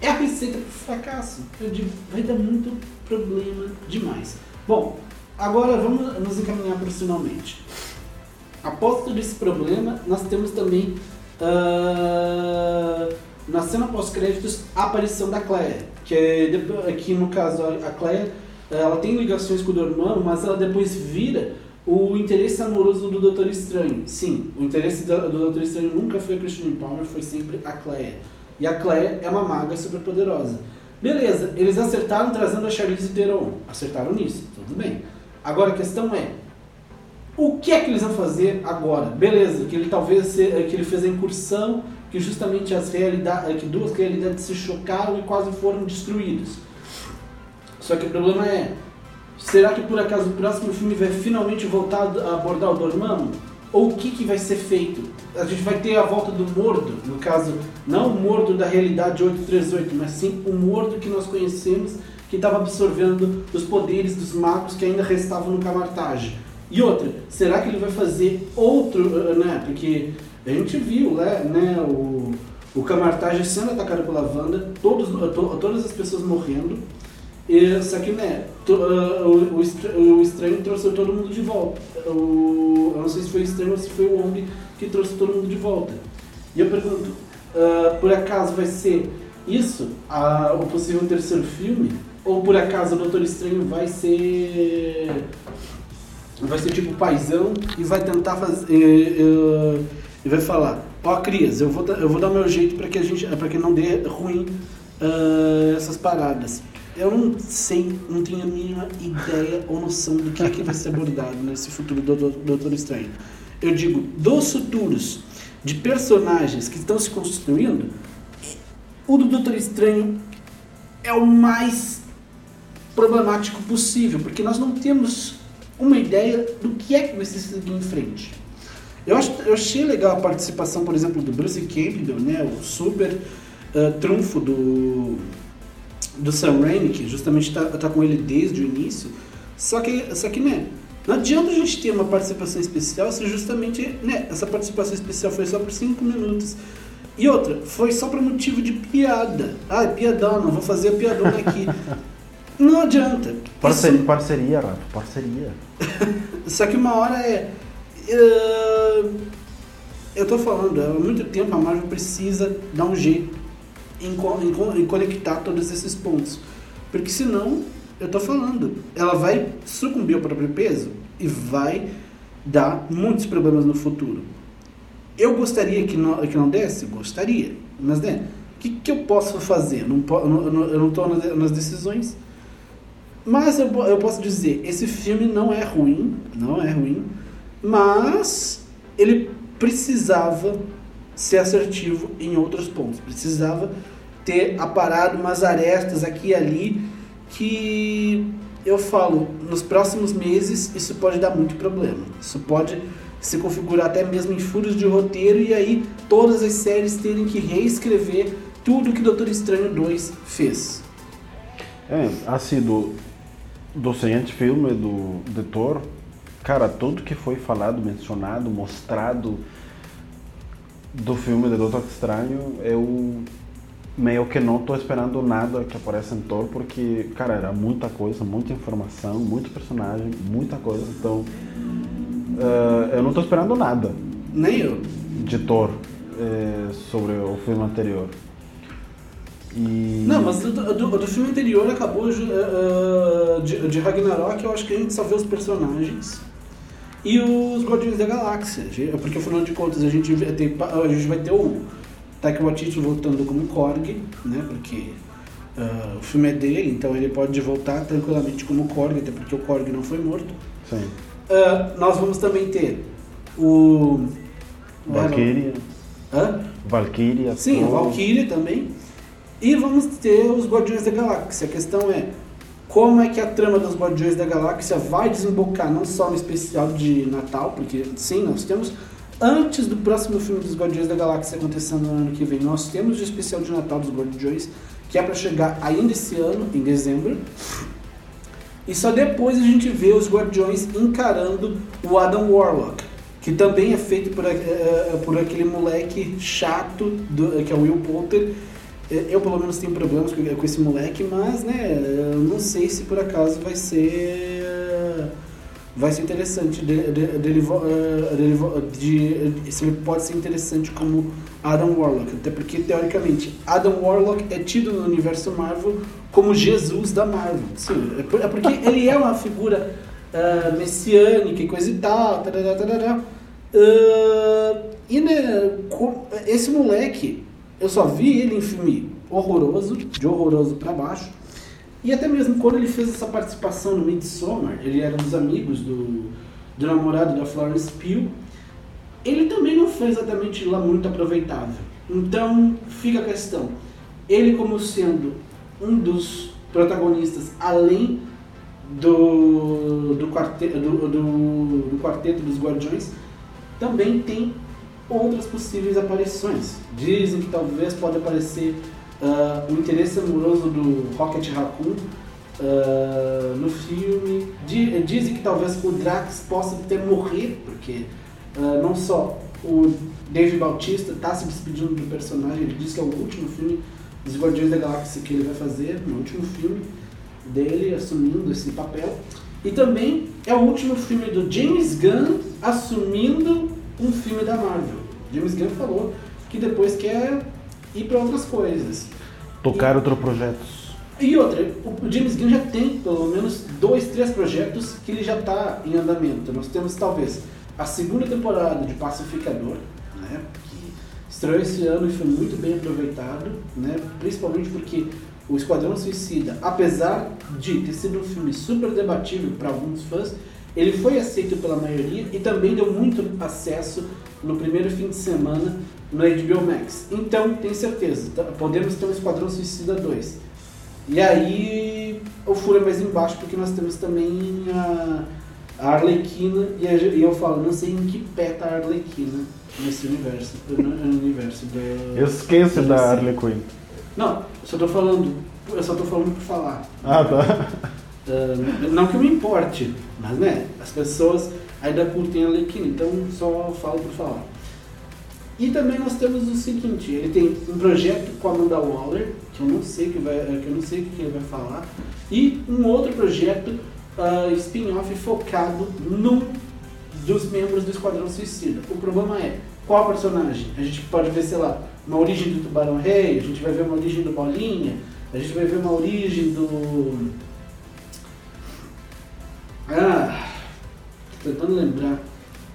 A: É a receita pro fracasso. Eu digo, vai dar muito problema demais. Bom, agora vamos nos encaminhar profissionalmente. Após todo esse problema, nós temos também ah, na cena pós-créditos a aparição da Claire, que é aqui no caso a Claire, ela tem ligações com o Dormammu, mas ela depois vira o interesse amoroso do Doutor Estranho. Sim, o interesse do, do Doutor Estranho nunca foi a Christine Palmer, foi sempre a Claire. E a Claire é uma maga super poderosa. Beleza, eles acertaram trazendo a Charlize Theron. Acertaram nisso, tudo bem. Agora a questão é, o que é que eles vão fazer agora? Beleza, que ele talvez se- que ele fez a incursão, que justamente as realidades, que duas realidades se chocaram e quase foram destruídas. Só que o problema é, será que por acaso o próximo filme vai finalmente voltar a abordar o Dormammu? Ou o que, que vai ser feito? A gente vai ter a volta do Mordo, no caso, não o Mordo da realidade 838, mas sim o Mordo que nós conhecemos, que estava absorvendo os poderes dos magos que ainda restavam no Camartage. E outra, será que ele vai fazer outro, eh, né? Porque a gente viu, né, né o, o Camartage sendo atacado pela Wanda, todos, to- todas as pessoas morrendo, e, só que, né, to- ah, o, o o estranho trouxe todo mundo de volta. O, eu não sei se foi o estranho ou se foi o Wong que trouxe todo mundo de volta. E eu pergunto, ah, por acaso vai ser isso, a- o possível terceiro filme? Ou por acaso o Doutor Estranho vai ser. Vai ser tipo paizão e vai tentar fazer. E, e- e vai falar: Ó, Crias, eu vou, eu vou dar meu jeito para que, a gente- pra que não dê ruim ah, essas paradas. Eu não sei, não tenho a mínima ideia ou noção do que é que vai ser abordado nesse futuro do Doutor Estranho. Eu digo, dos futuros de personagens que estão se construindo, o do Doutor Estranho é o mais problemático possível, porque nós não temos uma ideia do que é que ser seguir em frente. Eu, acho, eu achei legal a participação, por exemplo, do Bruce Campbell, né, o super ah, trunfo do, do Sam Raimi, que justamente está tá com ele desde o início. Só que, só que, né, não adianta a gente ter uma participação especial se justamente, né, essa participação especial foi só por 5 minutos. E outra, foi só por motivo de piada. Ah, piadão, não vou fazer a piadona aqui. não adianta.
B: Parceria,
A: Isso-
B: parceria, Rafa, parceria.
A: só que uma hora é. é, eu tô falando, há muito tempo a Marvel precisa dar um jeito em, em em conectar todos esses pontos. Porque senão, eu tô falando, ela vai sucumbir ao próprio peso e vai dar muitos problemas no futuro. Eu gostaria que não, que não desse? Gostaria. Mas, né, o que, que eu posso fazer? Não, eu não- estou nas decisões. Mas eu, eu posso dizer, esse filme não é ruim, não é ruim, mas ele precisava ser assertivo em outros pontos. Precisava ter aparado umas arestas aqui e ali que eu falo, nos próximos meses isso pode dar muito problema. Isso pode se configurar até mesmo em furos de roteiro e aí todas as séries terem que reescrever tudo que Doutor Estranho 2 fez.
B: É, assim, do, do seguinte filme do, de Thor, cara, tudo que foi falado, mencionado, mostrado do filme de Doutor Estranho, eu meio que não tô esperando nada que apareça em Thor, porque, cara, era muita coisa, muita informação, muito personagem, muita coisa, então uh, eu não tô esperando nada.
A: Nem eu.
B: De Thor eh, sobre o filme anterior.
A: E... Não, mas do, do, do, filme anterior acabou uh, de, de Ragnarok, eu acho que a gente só vê os personagens e os Guardiões da Galáxia. Porque afinal de contas a gente, vai ter, a gente vai ter o Taika Waititi voltando como Korg, né? Porque uh, o filme é dele, então ele pode voltar tranquilamente como Korg, até porque o Korg não foi morto.
B: Sim.
A: Uh, nós vamos também ter o.
B: Valkyria.
A: Hã?
B: Valkyria.
A: Sim, Valkyria também. E vamos ter os Guardiões da Galáxia. A questão é como é que a trama dos Guardiões da Galáxia vai desembocar não só no especial de Natal, porque sim, nós temos antes do próximo filme dos Guardiões da Galáxia acontecendo no ano que vem, nós temos o especial de Natal dos Guardiões, que é para chegar ainda esse ano, em dezembro. E só depois a gente vê os Guardiões encarando o Adam Warlock, que também é feito por, uh, por aquele moleque chato do, que é o Will Poulter, eu, pelo menos, tenho problemas com, esse moleque, mas, né, eu não sei se por acaso vai ser. Vai ser interessante dele, dele, de, de, ele pode ser interessante como Adam Warlock, até porque teoricamente Adam Warlock é tido no universo Marvel como Jesus da Marvel. Sim, é, é porque ele é uma figura uh, messiânica e coisa e tal. Tarará, tarará. Uh, e né, esse moleque eu só vi ele em filme horroroso, de horroroso para baixo. E até mesmo quando ele fez essa participação no Midsommar, ele era um dos amigos do, do namorado da Florence Pugh, ele também não foi exatamente lá muito aproveitável. Então fica a questão, ele como sendo um dos protagonistas além do, do, quarteto, do, do, do quarteto dos Guardiões, também tem outras possíveis aparições. Dizem que talvez pode aparecer uh, o interesse amoroso do Rocket Raccoon uh, no filme. Dizem que talvez o Drax possa ter morrido, porque uh, não só o Dave Bautista está se despedindo do personagem, ele diz que é o último filme dos Guardiões da Galáxia que ele vai fazer, no último filme dele assumindo esse papel. E também é o último filme do James Gunn assumindo um filme da Marvel. James Gunn falou que depois quer ir para outras coisas.
B: Tocar outros projetos.
A: E outra, o James Gunn já tem pelo menos dois, três projetos que ele já está em andamento. Nós temos talvez a segunda temporada de Pacificador, né, que estreou esse ano e foi muito bem aproveitado, né, principalmente porque o Esquadrão Suicida, apesar de ter sido um filme super debatível para alguns fãs, ele foi aceito pela maioria e também deu muito acesso no primeiro fim de semana no HBO Max. Então, tenho certeza, tá, podemos ter um Esquadrão Suicida 2. E aí, o furo é mais embaixo, porque nós temos também a, a Arlequina, e, a, e, eu falo, não sei em que pé tá a Arlequina nesse universo, no, universo
B: Eu esqueço da Harley Quinn.
A: Não, só tô falando, eu só tô falando por falar.
B: Ah, tá.
A: Não que me importe, mas né, as pessoas ainda curtem a Arlequina, então só falo por falar. E também nós temos o seguinte, ele tem um projeto com a Amanda Waller, que eu não sei que vai, que eu não sei o que ele vai falar, e um outro projeto uh, spin-off focado num dos membros do Esquadrão Suicida. O problema é qual personagem? A gente pode ver, sei lá, uma origem do Tubarão Rei, a gente vai ver uma origem do Bolinha, a gente vai ver uma origem do ah, tô tentando lembrar.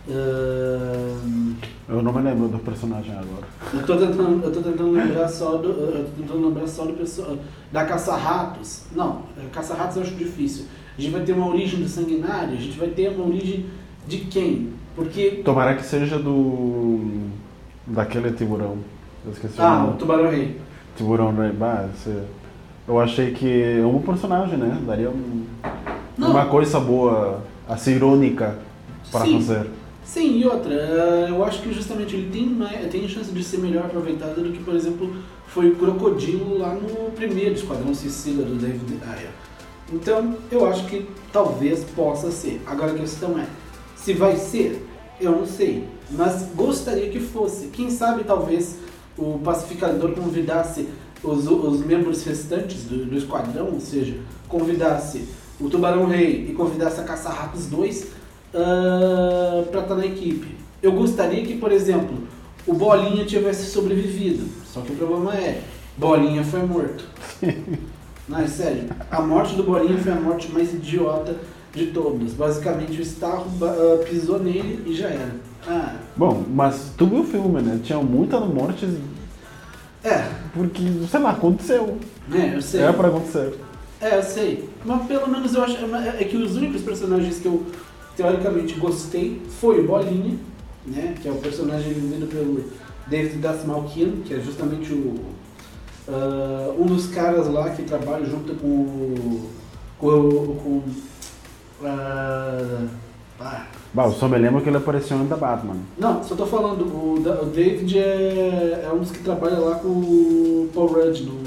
A: Uh...
B: Eu não me lembro do personagem agora.
A: Eu tô tentando, eu tô tentando lembrar só do. Eu tô tentando lembrar só do pessoal. Da caça-ratos. Não, caça-ratos eu acho difícil. A gente vai ter uma origem do sanguinário, a gente vai ter uma origem de quem? Porque.
B: Tomara que seja do. daquele tiburão. Eu esqueci
A: ah, o, o tubarão rei.
B: Tiburão rei. Bah, eu achei que. É um personagem, né? Daria um
A: Não.
B: uma coisa boa, assim, irônica para
A: Sim.
B: fazer.
A: Sim, e outra, eh, eu acho que justamente ele tem, mais, tem chance de ser melhor aproveitado do que, por exemplo, foi o Crocodilo lá no primeiro Esquadrão Suicida do David Ayer. Então, eu acho que talvez possa ser. Agora a questão é, se vai ser, eu não sei. Mas gostaria que fosse. Quem sabe talvez o pacificador convidasse os, os membros restantes do, do esquadrão, ou seja, convidasse o Tubarão Rei e convidasse a Caça-Ratos 2 para estar na equipe. Eu gostaria que, por exemplo, o Bolinha tivesse sobrevivido. Só que o problema é, Bolinha foi morto. Não, é sério. A morte do Bolinha foi a morte mais idiota de todas. Basicamente, o Starro ah, pisou nele e já era. Ah,
B: Bom, mas tu viu o filme, né? Tinha muitas mortes
A: é,
B: porque, sei lá, aconteceu.
A: é, eu sei.
B: Era pra acontecer.
A: É, eu sei. Mas pelo menos eu acho. É que os únicos personagens que eu teoricamente gostei foi o Bolinha, né? Que é o personagem vivido pelo David Dasmalkian, que é justamente o. ah, um dos caras lá que trabalha junto com o. com. o- com ah, ah,
B: Bah, eu só me lembro que ele apareceu em The Batman.
A: não, só tô falando, o, Da- o David é, é um dos que trabalha lá com o Paul Rudd no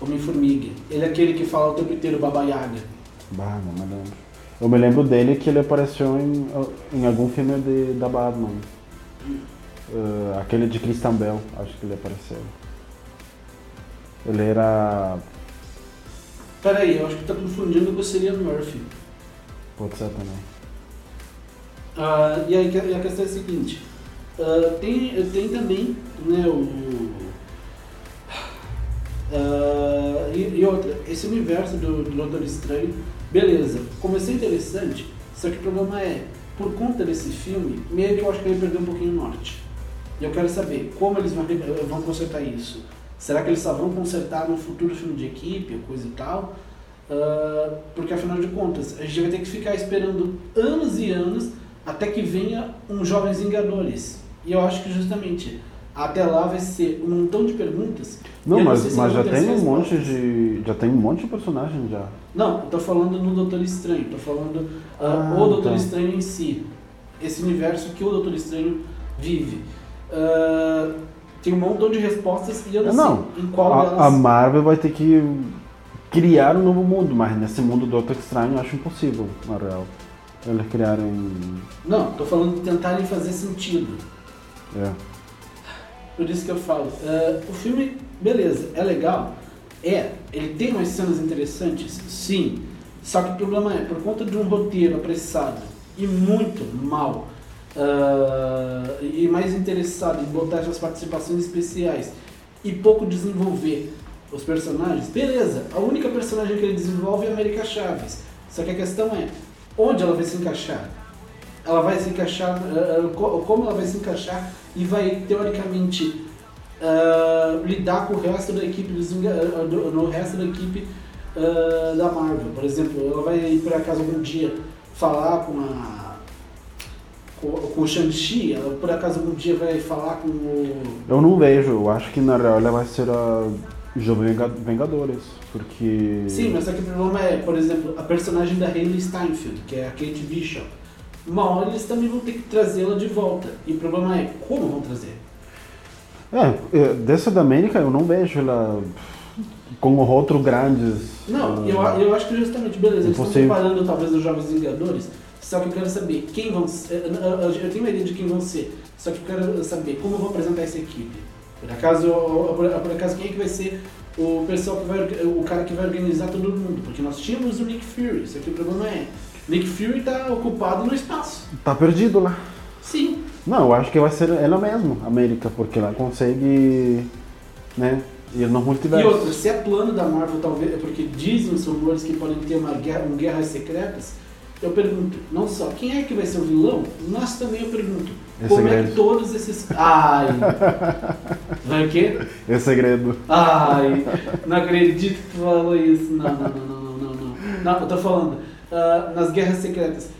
A: Homem-Formiga. Ele é aquele que fala o tempo inteiro Baba Yaga.
B: Bah, não me lembro. Eu me lembro dele que ele apareceu em, em algum filme de, da Batman. Eh, aquele de Christian Bell, acho que ele apareceu. Ele era.
A: Peraí, eu acho que tá confundindo com o Cillian Murphy.
B: Pode ser também.
A: Ah, e aí e a questão é a seguinte, ah, tem, tem também né, o. ah, e, e outra, esse universo do, do Doutor Estranho, beleza, começou interessante, só que o problema é, por conta desse filme, meio que eu acho que ele perdeu um pouquinho o norte. E eu quero saber como eles vão, eh, vão consertar isso. Será que eles só vão consertar no futuro filme de equipe, coisa e tal? Ah, porque afinal de contas, a gente vai ter que ficar esperando anos e anos até que venha um Jovens Vingadores. E eu acho que justamente até lá vai ser um montão de perguntas.
B: Não, mas,
A: se
B: mas já tem um monte de. Já tem um monte de personagem já.
A: Não, eu tô falando no Doutor Estranho, tô falando ah,
B: Ah,
A: o Doutor
B: tá.
A: Estranho em si. Esse universo que o Doutor Estranho vive. Ah, tem um montão de respostas e eu não,
B: Não,
A: sei em qual
B: A,
A: delas.
B: a Marvel vai ter que criar um novo mundo, mas nesse mundo do Doutor Estranho eu acho impossível, na real. Eles criarem.
A: Não, tô falando de tentarem fazer sentido.
B: É.
A: Por isso que eu falo. ah, o filme, beleza, é legal. É, ele tem umas cenas interessantes, sim. Só que o problema é, por conta de um roteiro apressado e muito mal, ah, e mais interessado em botar essas participações especiais e pouco desenvolver os personagens, beleza, a única personagem que ele desenvolve é a América Chaves. Só que a questão é, onde ela vai se encaixar? ela vai se encaixar, co- como ela vai se encaixar e vai teoricamente ah, lidar com o resto da equipe dos Vinga- ah, do- no resto da equipe ah, da Marvel. Por exemplo, ela vai por acaso algum dia falar com a com, com o Shang-Chi, ela por acaso algum dia vai falar com o
B: Eu não vejo, eu acho que na real ela vai ser a Jovem Vingadores, porque.
A: Sim, mas só que o problema é, por exemplo, a personagem da Hayley Steinfeld, que é a Kate Bishop. Uma hora eles também vão ter que trazê-la de volta. E o problema é como vão trazer.
B: É, é, dessa da América eu não vejo ela com rotros grandes.
A: Não, eu, eu acho que justamente, beleza, eles estão
B: Impossível.
A: preparando talvez os Jovens Vingadores, só que eu quero saber quem vão ser. Eu, tenho uma ideia de quem vão ser, só que eu quero saber como eu vou apresentar essa equipe. Por acaso, por, por acaso quem é que vai ser o pessoal que vai, o cara que vai organizar todo mundo? Porque nós tínhamos o Nick Fury, só que o problema é, Nick Fury está ocupado no espaço.
B: Tá perdido lá.
A: Sim,
B: Não, eu acho que vai ser ela mesma, América, porque ela consegue, né, ir no
A: E
B: multiverso.
A: outra, se é plano da Marvel, talvez, é porque dizem os rumores que podem ter uma guerra, um guerras secretas, eu pergunto, não só quem é que vai ser o vilão, mas também eu pergunto,
B: É
A: como é
B: segredo.
A: que todos esses. Ai! Vai o quê?
B: É segredo.
A: Ai! Não acredito que tu falou isso. Não, não, não, não, não, não. Não, não eu tô falando, ah, nas guerras secretas.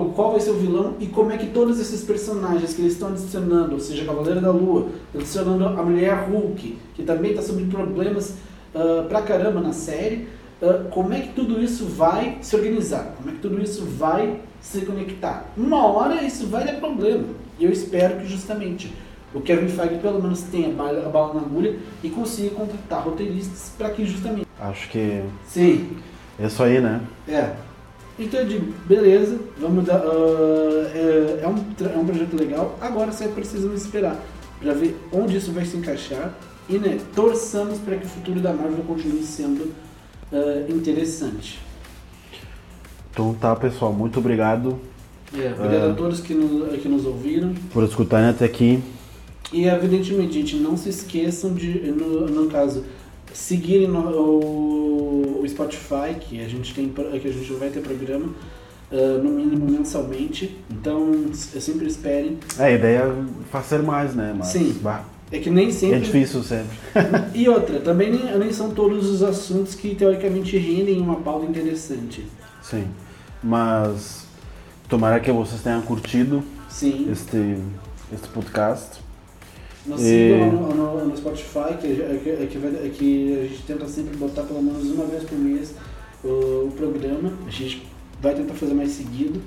A: o qual vai ser o vilão e como é que todos esses personagens que eles estão adicionando, ou seja, Cavaleiro da Lua, adicionando a mulher Hulk, que também está sob problemas ah, pra caramba na série, ah, como é que tudo isso vai se organizar, como é que tudo isso vai se conectar. Uma hora isso vai dar problema. E eu espero que justamente o Kevin Feige pelo menos tenha a bala na agulha e consiga contratar roteiristas para que justamente.
B: Acho que
A: Sim,
B: é isso aí, né?
A: é. Então eu digo, beleza, vamos dar. ah, é, é um, é um projeto legal, agora só precisamos esperar para ver onde isso vai se encaixar e né, torçamos para que o futuro da Marvel continue sendo ah, interessante.
B: Então tá, pessoal, muito obrigado
A: É, obrigado a todos que nos, que nos ouviram.
B: por escutarem até aqui.
A: E evidentemente, gente, não se esqueçam de, no, no caso, seguirem no- o, o Spotify, que a gente tem que a gente vai ter programa, ah, no mínimo mensalmente. Então sempre esperem.
B: É, a ideia é fazer mais, né? Mas,
A: Sim.
B: bah,
A: É que nem sempre.
B: é difícil sempre.
A: E outra, também nem, nem são todos os assuntos que teoricamente rendem uma pauta interessante.
B: Sim. Mas tomara que vocês tenham curtido
A: Sim.
B: este, este podcast. E-
A: no, no- no Spotify, que, é que, é que vai- é que a gente tenta sempre botar pelo menos uma vez por mês o, o programa. A gente vai tentar fazer mais seguido.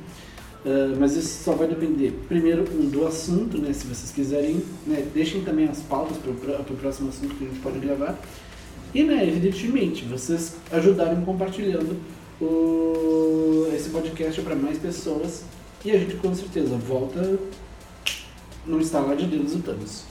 A: Ah, mas isso só vai depender, primeiro, do assunto, né? Se vocês quiserem, né, deixem também as pautas para o próximo assunto que a gente pode gravar. E, né, evidentemente, vocês ajudarem compartilhando o, esse podcast para mais pessoas. E a gente com certeza volta no instalar de dedos do Thanos.